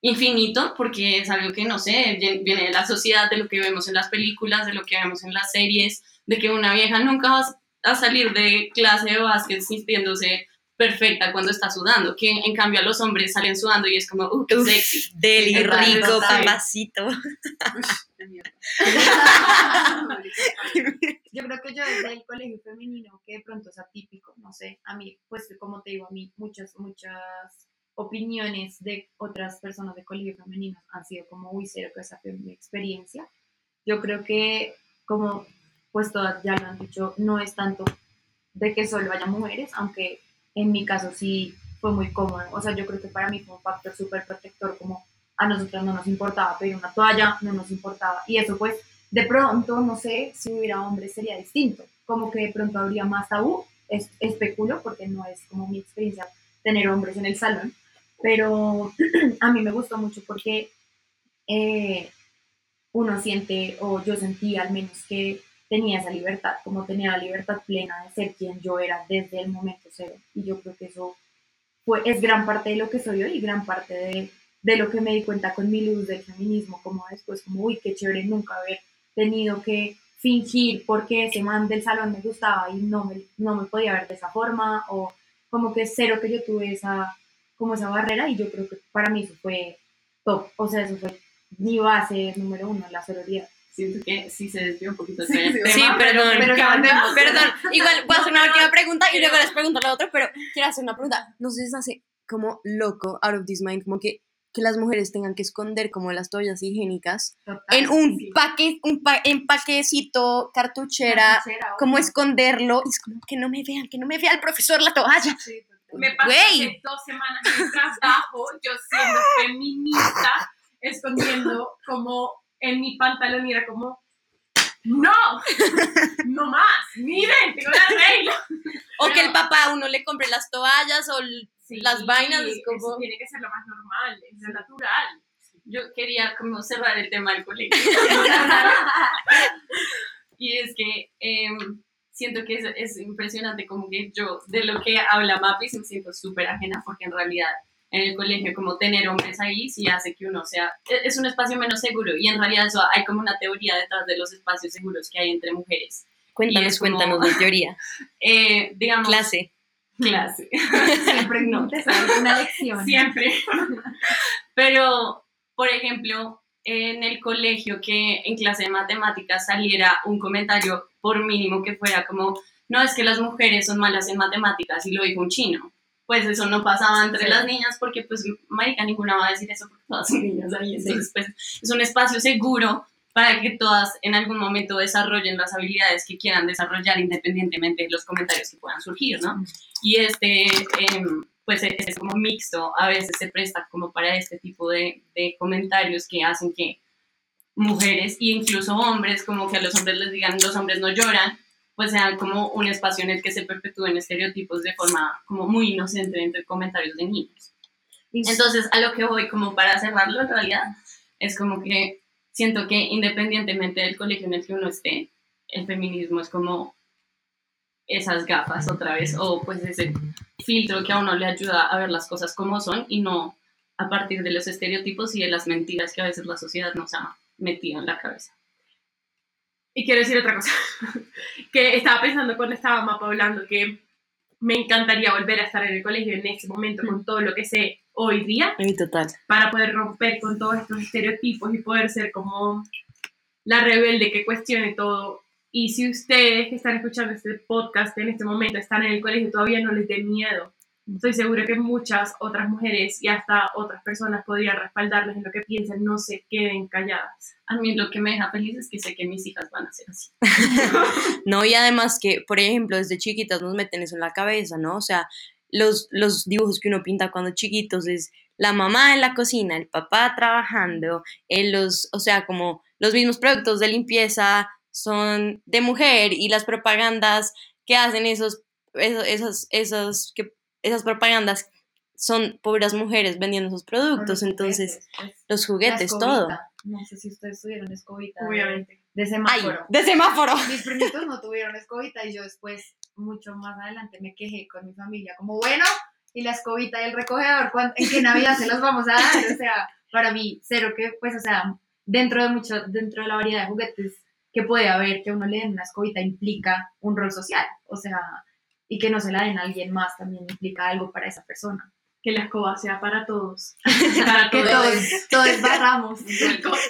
infinito, porque es algo que, no sé, viene de la sociedad, de lo que vemos en las películas, de lo que vemos en las series, de que una vieja nunca va a salir de clase de básquet sintiéndose perfecta cuando está sudando, que en cambio a los hombres salen sudando y es como, uh, qué Uf, sexy. deli, Entonces, rico, papacito. Yo creo que yo desde el colegio femenino, que de pronto es atípico, no sé, a mí, pues como te digo, a mí muchas, muchas opiniones de otras personas de colegio femenino han sido como, uy, cero, que esa fue mi experiencia. Yo creo que, como pues todas ya lo han dicho, no es tanto de que solo haya mujeres, aunque en mi caso sí fue muy cómodo. O sea, yo creo que para mí fue un factor súper protector, como a nosotros no nos importaba pedir una toalla, no nos importaba. Y eso pues de pronto, no sé, si hubiera hombres sería distinto, como que de pronto habría más tabú, es, especulo, porque no es como mi experiencia tener hombres en el salón, pero a mí me gustó mucho porque eh, uno siente, o yo sentí al menos que tenía esa libertad, como tenía la libertad plena de ser quien yo era desde el momento cero, y yo creo que eso fue, es gran parte de lo que soy hoy y gran parte de, de lo que me di cuenta con mi luz del feminismo, como después, como, uy, qué chévere nunca haber tenido que fingir porque ese man del salón me gustaba y no me, no me podía ver de esa forma, o como que cero que yo tuve esa, como esa barrera y yo creo que para mí eso fue top, o sea, eso fue mi base número uno, la sororidad. Siento que sí se desvió un poquito Sí, del sí, tema, Sí, perdón. encanta. Perdón, igual voy a hacer una última pregunta y pero- luego les pregunto lo otro, pero quiero hacer una pregunta. No sé si se hace como loco, out of this mind, como que, que las mujeres tengan que esconder como las toallas higiénicas en un sí. paque, un pa- empaquecito, cartuchera, como esconderlo, y es como que no me vean, que no me vea el profesor la toalla. Sí. Me pasó hace dos semanas en el trabajo, yo siendo feminista, escondiendo como en mi pantalón y era como, no, no más, miren, tengo la regla. O que Pero- el papá a uno le compre las toallas o el- las vainas, es como... Eso tiene que ser lo más normal, es lo natural. Yo quería como cerrar el tema del colegio. y es que em, siento que es, es impresionante como que yo, de lo que habla Mapis, me siento súper ajena porque en realidad en el colegio como tener hombres ahí sí hace que uno sea, e- es un espacio menos seguro y en realidad eso hay como una teoría detrás de los espacios seguros que hay entre mujeres. Cuéntanos, como- cuéntanos la teoría. Eh, digamos... Clase. Clase. Siempre No. una lección. Siempre. Pero, por ejemplo, en el colegio que en clase de matemáticas saliera un comentario por mínimo que fuera como, no es que las mujeres son malas en matemáticas y lo dijo un chino. Pues eso no pasaba entre Sí. las niñas porque pues marica ninguna va a decir eso porque todas son niñas ahí. Entonces pues es un espacio seguro para que todas en algún momento desarrollen las habilidades que quieran desarrollar independientemente de los comentarios que puedan surgir, ¿no? Y este, em, pues es, es como mixto, a veces se presta como para este tipo de, de comentarios que hacen que mujeres e incluso hombres, como que a los hombres les digan los hombres no lloran, pues sean como un espacio en el que se perpetúen estereotipos de forma como muy inocente entre comentarios de niños. Entonces, a lo que voy como para cerrarlo en realidad, es como que siento que independientemente del colegio en el que uno esté, el feminismo es como esas gafas otra vez, o pues ese filtro que a uno le ayuda a ver las cosas como son y no a partir de los estereotipos y de las mentiras que a veces la sociedad nos ha metido en la cabeza. Y quiero decir otra cosa, que estaba pensando cuando estábamos hablando que me encantaría volver a estar en el colegio en ese momento con todo lo que sé hoy día En total. para poder romper con todos estos estereotipos y poder ser como la rebelde que cuestione todo. Y si ustedes que están escuchando este podcast en este momento están en el colegio, todavía no les dé miedo. Estoy segura que muchas otras mujeres y hasta otras personas podrían respaldarles en lo que piensan, no se queden calladas. A mí lo que me deja feliz es que sé que mis hijas van a ser así. No, y además que, por ejemplo, desde chiquitas nos meten eso en la cabeza, ¿no? O sea, los, los dibujos que uno pinta cuando chiquitos es la mamá en la cocina, el papá trabajando, eh, los, o sea, como los mismos productos de limpieza son de mujer y las propagandas que hacen esos, esos, esos, esos que, esas propagandas son pobres mujeres vendiendo esos productos, entonces los juguetes, todo. No sé si ustedes tuvieron escobita Obviamente. de ¡Ay! semáforo. ¡De semáforo! Mis primitos no tuvieron escobita y yo después, mucho más adelante, me quejé con mi familia, como bueno, y la escobita y el recogedor, ¿cuán- ¿en qué Navidad se los vamos a dar? O sea, para mí, cero que, pues, o sea, dentro de mucho, dentro de la variedad de juguetes que puede haber, que a uno le den una escobita implica un rol social, o sea, y que no se la den a alguien más también implica algo para esa persona. Que la escoba sea para todos. Para Que todos. todos, todos barramos.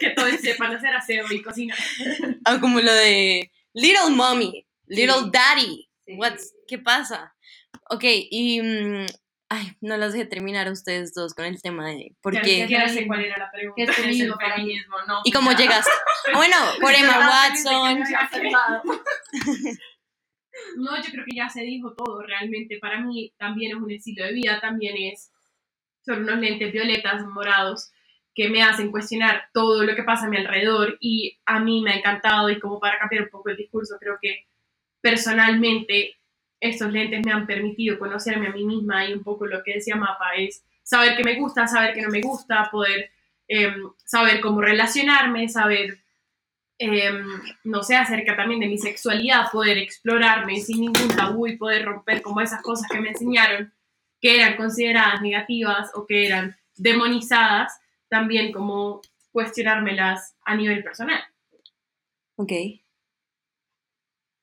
que todos sepan hacer aseo y cocinar. Ah, como lo de Little Mommy, Little Sí. Daddy. Sí. What's, ¿Qué pasa? Ok, y... mm, ay, no las dejé terminar a ustedes dos con el tema de por Ya ni qué... siquiera sé cuál era la pregunta. ¿Qué es el feminismo no. ¿Y cómo ya. llegaste? Bueno, por Emma Watson. No, yo creo que ya se dijo todo. Realmente para mí también es un estilo de vida, también es, son unos lentes violetas, morados, que me hacen cuestionar todo lo que pasa a mi alrededor y a mí me ha encantado y como para cambiar un poco el discurso, creo que personalmente estos lentes me han permitido conocerme a mí misma y un poco lo que decía Mapa es saber qué me gusta, saber qué no me gusta, poder em, saber cómo relacionarme, saber em, no sé, acerca también de mi sexualidad, poder explorarme sin ningún tabú y poder romper como esas cosas que me enseñaron que eran consideradas negativas o que eran demonizadas, también como cuestionármelas a nivel personal. Ok.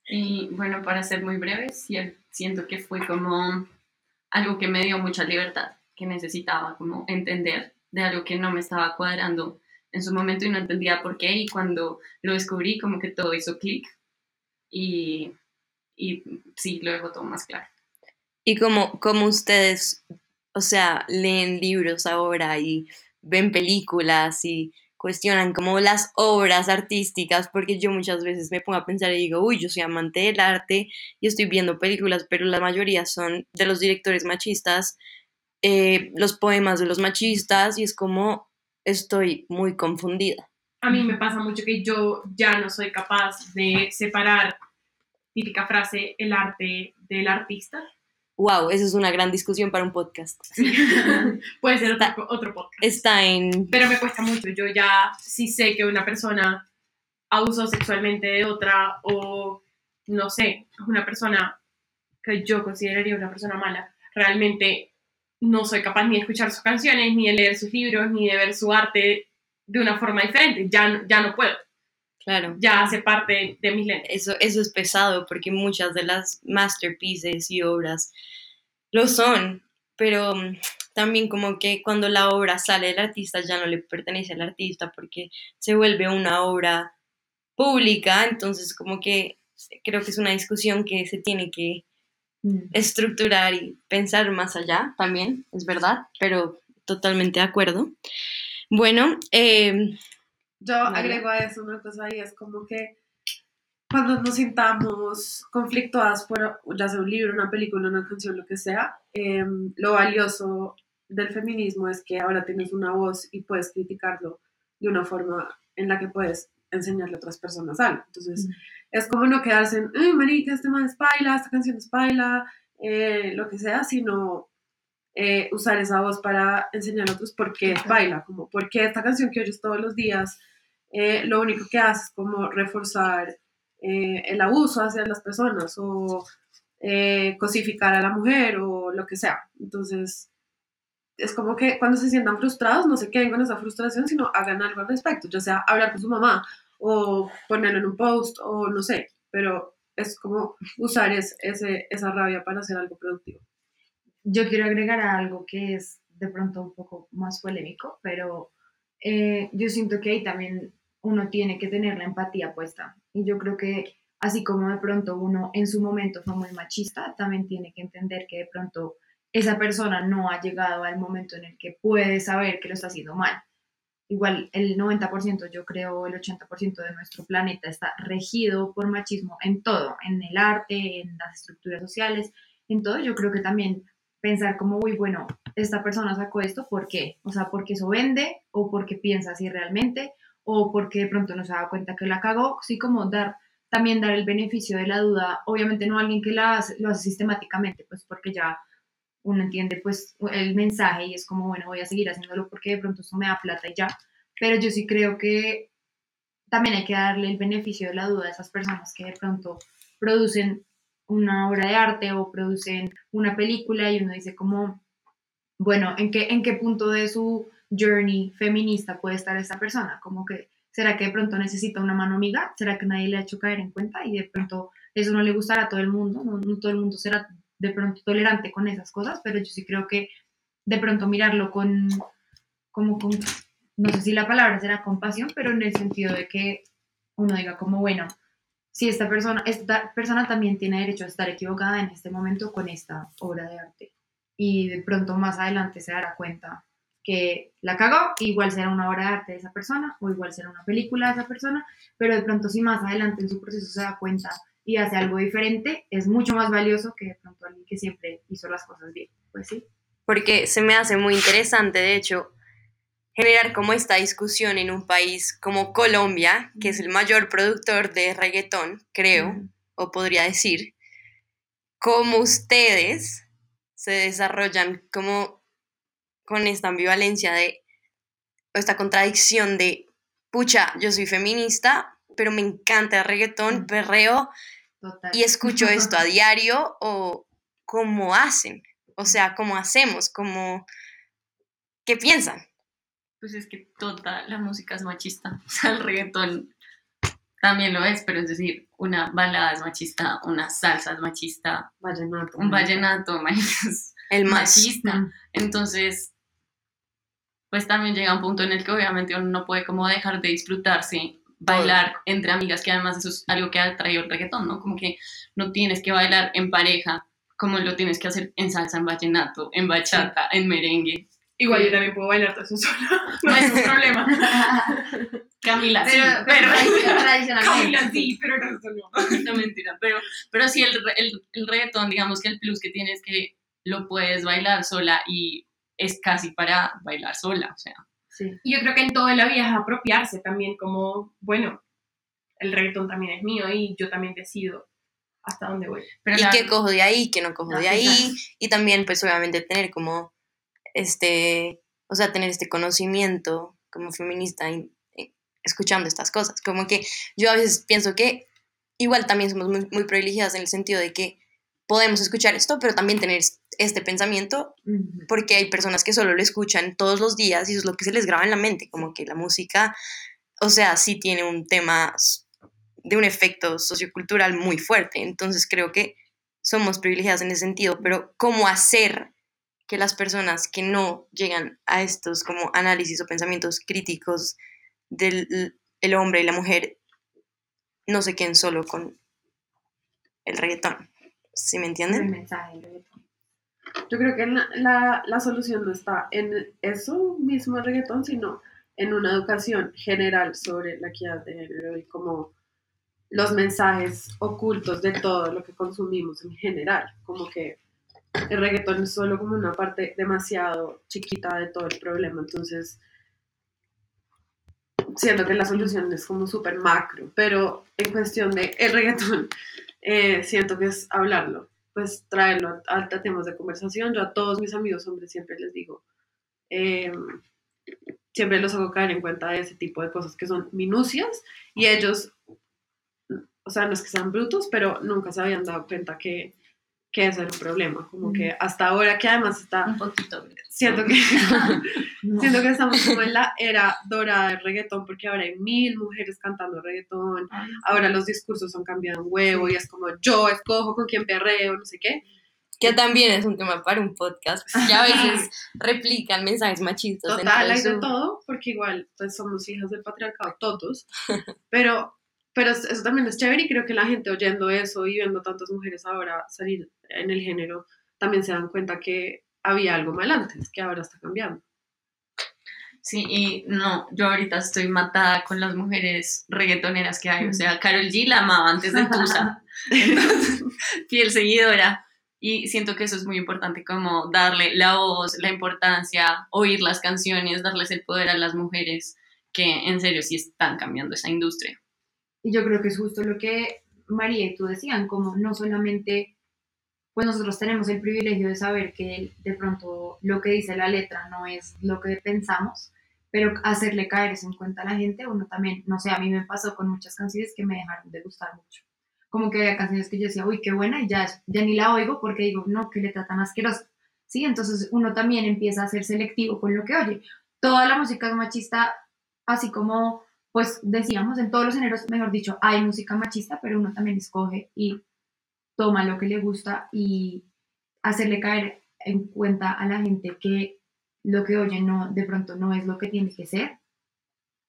Y bueno, para ser muy breve, siento que fue como algo que me dio mucha libertad, que necesitaba como entender de algo que no me estaba cuadrando en su momento y no entendía por qué. Y cuando lo descubrí, como que todo hizo clic y, y sí, lo dejó todo más claro. Y como, como ustedes, o sea, leen libros ahora y ven películas y cuestionan como las obras artísticas, porque yo muchas veces me pongo a pensar y digo, uy, yo soy amante del arte y estoy viendo películas, pero la mayoría son de los directores machistas, eh, los poemas de los machistas, y es como estoy muy confundida. A mí me pasa mucho que yo ya no soy capaz de separar, típica frase, el arte del artista. Wow, esa es una gran discusión para un podcast. Puede ser otro, otro podcast. Está en... pero me cuesta mucho. Yo ya sí sé que una persona abusó sexualmente de otra o, no sé, una persona que yo consideraría una persona mala. Realmente no soy capaz ni de escuchar sus canciones, ni de leer sus libros, ni de ver su arte de una forma diferente. Ya, no- ya no puedo. Claro. Ya hace parte de mis lentes. Eso, eso es pesado porque muchas de las masterpieces y obras lo son, pero mm, también como que cuando la obra sale del artista ya no le pertenece al artista porque se vuelve una obra pública, entonces como que creo que es una discusión que se tiene que estructurar y pensar más allá también, es verdad, pero totalmente de acuerdo. Bueno, eh, Yo Vale. agrego a eso una cosa y es como que cuando nos sintamos conflictuadas por ya sea un libro, una película, una canción, lo que sea, eh, lo valioso del feminismo es que ahora tienes una voz y puedes criticarlo de una forma en la que puedes enseñarle a otras personas algo. Entonces, es como no quedarse en, ay, marica, este man es paila, esta canción es paila, eh, lo que sea, sino eh, usar esa voz para enseñar a otros por qué es baila, como por qué esta canción que oyes todos los días eh, lo único que hace es como reforzar eh, el abuso hacia las personas o cosificar a la mujer o lo que sea. Entonces, es como que cuando se sientan frustrados, no se queden con esa frustración, sino hagan algo al respecto, ya sea hablar con su mamá o ponerlo en un post o no sé, pero es como usar es, ese, esa rabia para hacer algo productivo. Yo quiero agregar algo que es de pronto un poco más polémico, pero eh, yo siento que ahí también uno tiene que tener la empatía puesta. Y yo creo que así como de pronto uno en su momento fue muy machista, también tiene que entender que de pronto esa persona no ha llegado al momento en el que puede saber que lo está haciendo mal. Igual el 90%, yo creo el 80% de nuestro planeta está regido por machismo en todo, en el arte, en las estructuras sociales, en todo. Yo creo que también pensar como, uy, bueno, esta persona sacó esto, ¿por qué? O sea, porque eso vende o porque piensa así realmente o porque de pronto no se ha dado cuenta que la cagó, sí como dar, también dar el beneficio de la duda, obviamente no a alguien que la lo hace sistemáticamente, pues porque ya uno entiende pues el mensaje y es como, bueno, voy a seguir haciéndolo porque de pronto eso me da plata y ya, pero yo sí creo que también hay que darle el beneficio de la duda a esas personas que de pronto producen una obra de arte o producen una película y uno dice como, bueno, ¿en qué, en qué punto de su journey feminista puede estar esta persona? Como que, ¿será que de pronto necesita una mano amiga? ¿Será que nadie le ha hecho caer en cuenta y de pronto eso no le gustará a todo el mundo? No todo el mundo será de pronto tolerante con esas cosas, pero yo sí creo que de pronto mirarlo con, como no sé si la palabra será compasión, pero en el sentido de que uno diga como, bueno, si esta persona, esta persona también tiene derecho a estar equivocada en este momento con esta obra de arte. Y de pronto más adelante se dará cuenta que la cagó, igual será una obra de arte de esa persona o igual será una película de esa persona, pero de pronto si más adelante en su proceso se da cuenta y hace algo diferente, es mucho más valioso que de pronto alguien que siempre hizo las cosas bien. Pues sí. Porque se me hace muy interesante, de hecho, generar como esta discusión en un país como Colombia, que es el mayor productor de reggaetón, creo, o podría decir, cómo ustedes se desarrollan como con esta ambivalencia de, o esta contradicción de, pucha, yo soy feminista, pero me encanta el reggaetón, perreo, y escucho esto a diario, o cómo hacen, o sea, cómo hacemos, cómo, ¿qué piensan? pues es que toda la música es machista. O sea, el reggaetón también lo es, pero es decir, una balada es machista, una salsa es machista, Vallenato. un vallenato es El más. machista. Entonces, pues también llega un punto en el que obviamente uno no puede como dejar de disfrutarse, bailar entre amigas, que además eso es algo que ha traído el reggaetón, ¿no? Como que no tienes que bailar en pareja, como lo tienes que hacer en salsa, en vallenato, en bachata, en merengue. Igual yo también puedo bailar todo eso sola, no es un problema. Camila, sí, Pero, pero... pero tradicionalmente. Camila sí, pero no, no. no mentira, pero, pero sí el, el, el reggaetón, digamos que el plus que tiene es que lo puedes bailar sola y es casi para bailar sola, o sea. Sí. Y yo creo que en toda la vida es apropiarse también, como, bueno, el reggaetón también es mío y yo también decido hasta dónde voy. Pero y la- qué cojo de ahí, qué no cojo No, de ahí, y también pues obviamente tener como este, o sea, tener este conocimiento como feminista y- y escuchando estas cosas, como que yo a veces pienso que igual también somos muy, muy privilegiadas en el sentido de que podemos escuchar esto, pero también tener este pensamiento, porque hay personas que solo lo escuchan todos los días y eso es lo que se les graba en la mente, como que la música, o sea, sí tiene un tema de un efecto sociocultural muy fuerte, entonces creo que somos privilegiadas en ese sentido, pero ¿cómo hacer que las personas que no llegan a estos como análisis o pensamientos críticos del el hombre y la mujer no se queden solo con el reggaetón? ¿Sí me El entienden? mensaje, el reggaetón. Yo creo que la, la, solución no está en eso mismo el reggaetón, sino en una educación general sobre la equidad de género y como los mensajes ocultos de todo lo que consumimos en general. Como que el reggaetón es solo como una parte demasiado chiquita de todo el problema. Entonces, siento que la solución es como súper macro, pero en cuestión de el reggaetón, eh, siento que es hablarlo pues traerlo a, a temas de conversación. Yo a todos mis amigos hombres siempre les digo, eh, siempre los hago caer en cuenta de ese tipo de cosas que son minucias y ellos, o sea, no es que sean brutos, pero nunca se habían dado cuenta que, que eso era un problema, como que hasta ahora que además está, Un poquito. siento que, No. siento que estamos como en la era dorada del reggaetón, porque ahora hay mil mujeres cantando reggaetón, ahora los discursos han cambiado un huevo y es como yo escojo con quién perreo, no sé qué. Que también es un tema para un podcast. Ya a veces replican mensajes machistas. Total, hay de su- todo, porque igual pues somos hijas del patriarcado todos, pero, pero eso también es chévere y creo que la gente oyendo eso y viendo tantas mujeres ahora salir en el género, también se dan cuenta que había algo mal antes, que ahora está cambiando. Sí, y no, yo ahorita estoy matada con las mujeres reggaetoneras que hay. O sea, Carol G la amaba antes de Tusa. Entonces, fiel seguidora. Y siento que eso es muy importante, como darle la voz, la importancia, oír las canciones, darles el poder a las mujeres que en serio sí están cambiando esa industria. Y yo creo que es justo lo que María y tú decían, como no solamente, pues nosotros tenemos el privilegio de saber que de pronto lo que dice la letra no es lo que pensamos, pero hacerle caer eso en cuenta a la gente, uno también, no sé, a mí me pasó con muchas canciones que me dejaron de gustar mucho. Como que había canciones que yo decía, uy, qué buena, y ya, ya ni la oigo porque digo, no, qué letra tan asquerosa. Sí, entonces uno también empieza a ser selectivo con lo que oye. Toda la música es machista, así como pues decíamos, en todos los géneros, mejor dicho, hay música machista, pero uno también escoge y toma lo que le gusta y hacerle caer en cuenta a la gente que lo que oye no, de pronto no es lo que tiene que ser,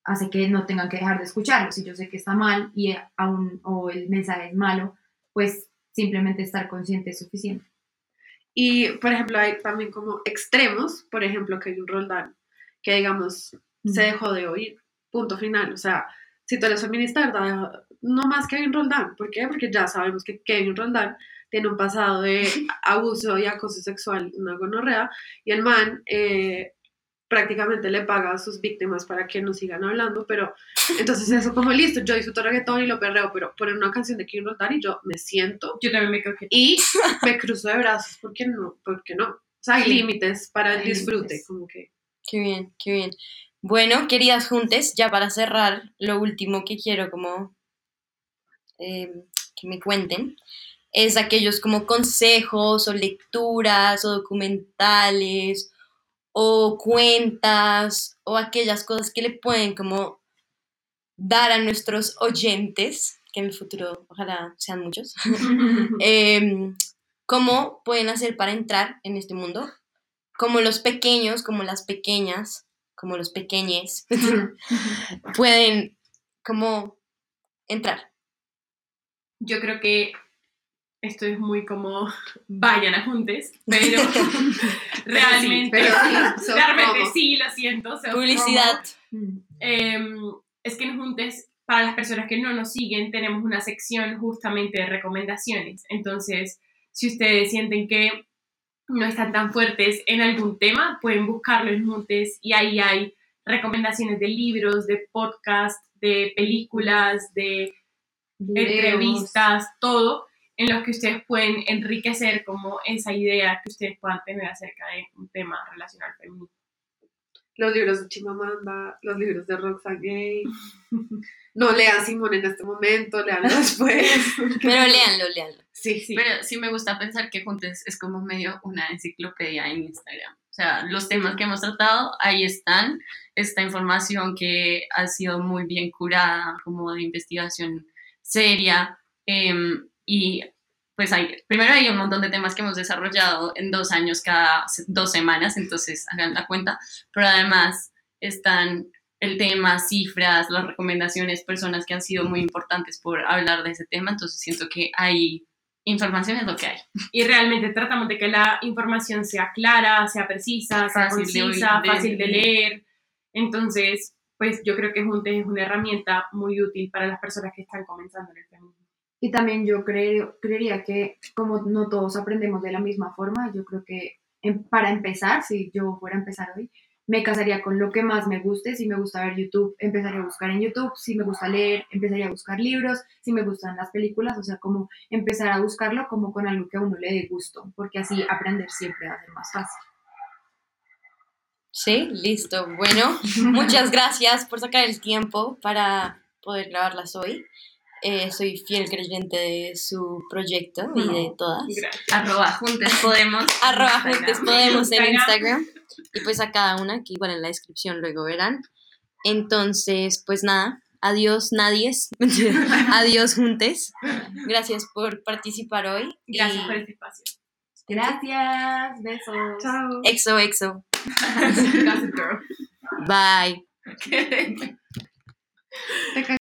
hace que no tengan que dejar de escucharlo. Si yo sé que está mal y aún, o el mensaje es malo, pues simplemente estar consciente es suficiente. Y, por ejemplo, hay también como extremos, por ejemplo, que hay un Roldán, que digamos, se dejó de oír, punto final. O sea, si tú eres feminista, ¿verdad? No más Kevin Roldán. ¿Por qué? Porque ya sabemos que Kevin Roldán tiene un pasado de abuso y acoso sexual, una gonorrea, y el man eh, prácticamente le paga a sus víctimas para que no sigan hablando, pero entonces eso como listo, yo disfruto reggaetón y lo perreo, pero poner una canción de Kevin Roldán y yo me siento Yo también me y me cruzo de brazos, ¿por qué no? ¿Por qué no? O sea, hay Sí. límites para el disfrute, como que... Qué bien, qué bien. Bueno, queridas juntes, ya para cerrar, lo último que quiero como eh, que me cuenten es aquellos como consejos o lecturas o documentales o cuentas o aquellas cosas que le pueden como dar a nuestros oyentes, que en el futuro ojalá sean muchos, em, cómo pueden hacer para entrar en este mundo, como los pequeños, como las pequeñas, como los pequeñes, pueden como entrar. yo creo que esto es muy como vayan a juntes, pero realmente, pero sí, realmente sí, lo siento. Publicidad. Mm. Em, es que en Juntes, para las personas que no nos siguen, tenemos una sección justamente de recomendaciones. Entonces, si ustedes sienten que no están tan fuertes en algún tema, pueden buscarlo en Juntes y ahí hay recomendaciones de libros, de podcast, de películas, de Videos. entrevistas, todo en los que ustedes pueden enriquecer como esa idea que ustedes puedan tener acerca de un tema relacionado al feminismo. Los libros de Chimamanda, los libros de Roxane Gay. No lean Simón en este momento, leanlo después. Pero léanlo, léanlo. Sí, sí. Pero sí me gusta pensar que Juntes es como medio una enciclopedia en Instagram. O sea, los temas que hemos tratado, ahí están. Esta información que ha sido muy bien curada, como de investigación seria. em, y pues hay, primero hay un montón de temas que hemos desarrollado en dos años, cada dos semanas, entonces hagan la cuenta. Pero además están el tema, cifras, las recomendaciones, personas que han sido muy importantes por hablar de ese tema. Entonces siento que hay información es lo que hay. y realmente tratamos de que la información sea clara, sea precisa, sea Fácil concisa, de- fácil de leer. Entonces, pues yo creo que Juntes es una herramienta muy útil para las personas que están comenzando en el feminismo. Y también yo creo, creería que como no todos aprendemos de la misma forma, yo creo que em- para empezar, si yo fuera a empezar hoy, me casaría con lo que más me guste. Si me gusta ver YouTube, empezaría a buscar en YouTube. Si me gusta leer, empezaría a buscar libros. Si me gustan las películas, o sea, como empezar a buscarlo como con algo que a uno le dé gusto, porque así aprender siempre va a ser más fácil. Sí, listo. Bueno, muchas gracias por sacar el tiempo para poder grabarlas hoy. Eh, soy fiel creyente de su proyecto y de todas. Gracias. Arroba juntes podemos. Arroba juntes podemos en Instagram. Y pues a cada una, que igual en la descripción luego verán. Entonces, pues nada, adiós nadies. adiós juntes. Gracias por participar hoy. Gracias Y por este espacio. Gracias, besos. Chao. Exo, exo. Bye.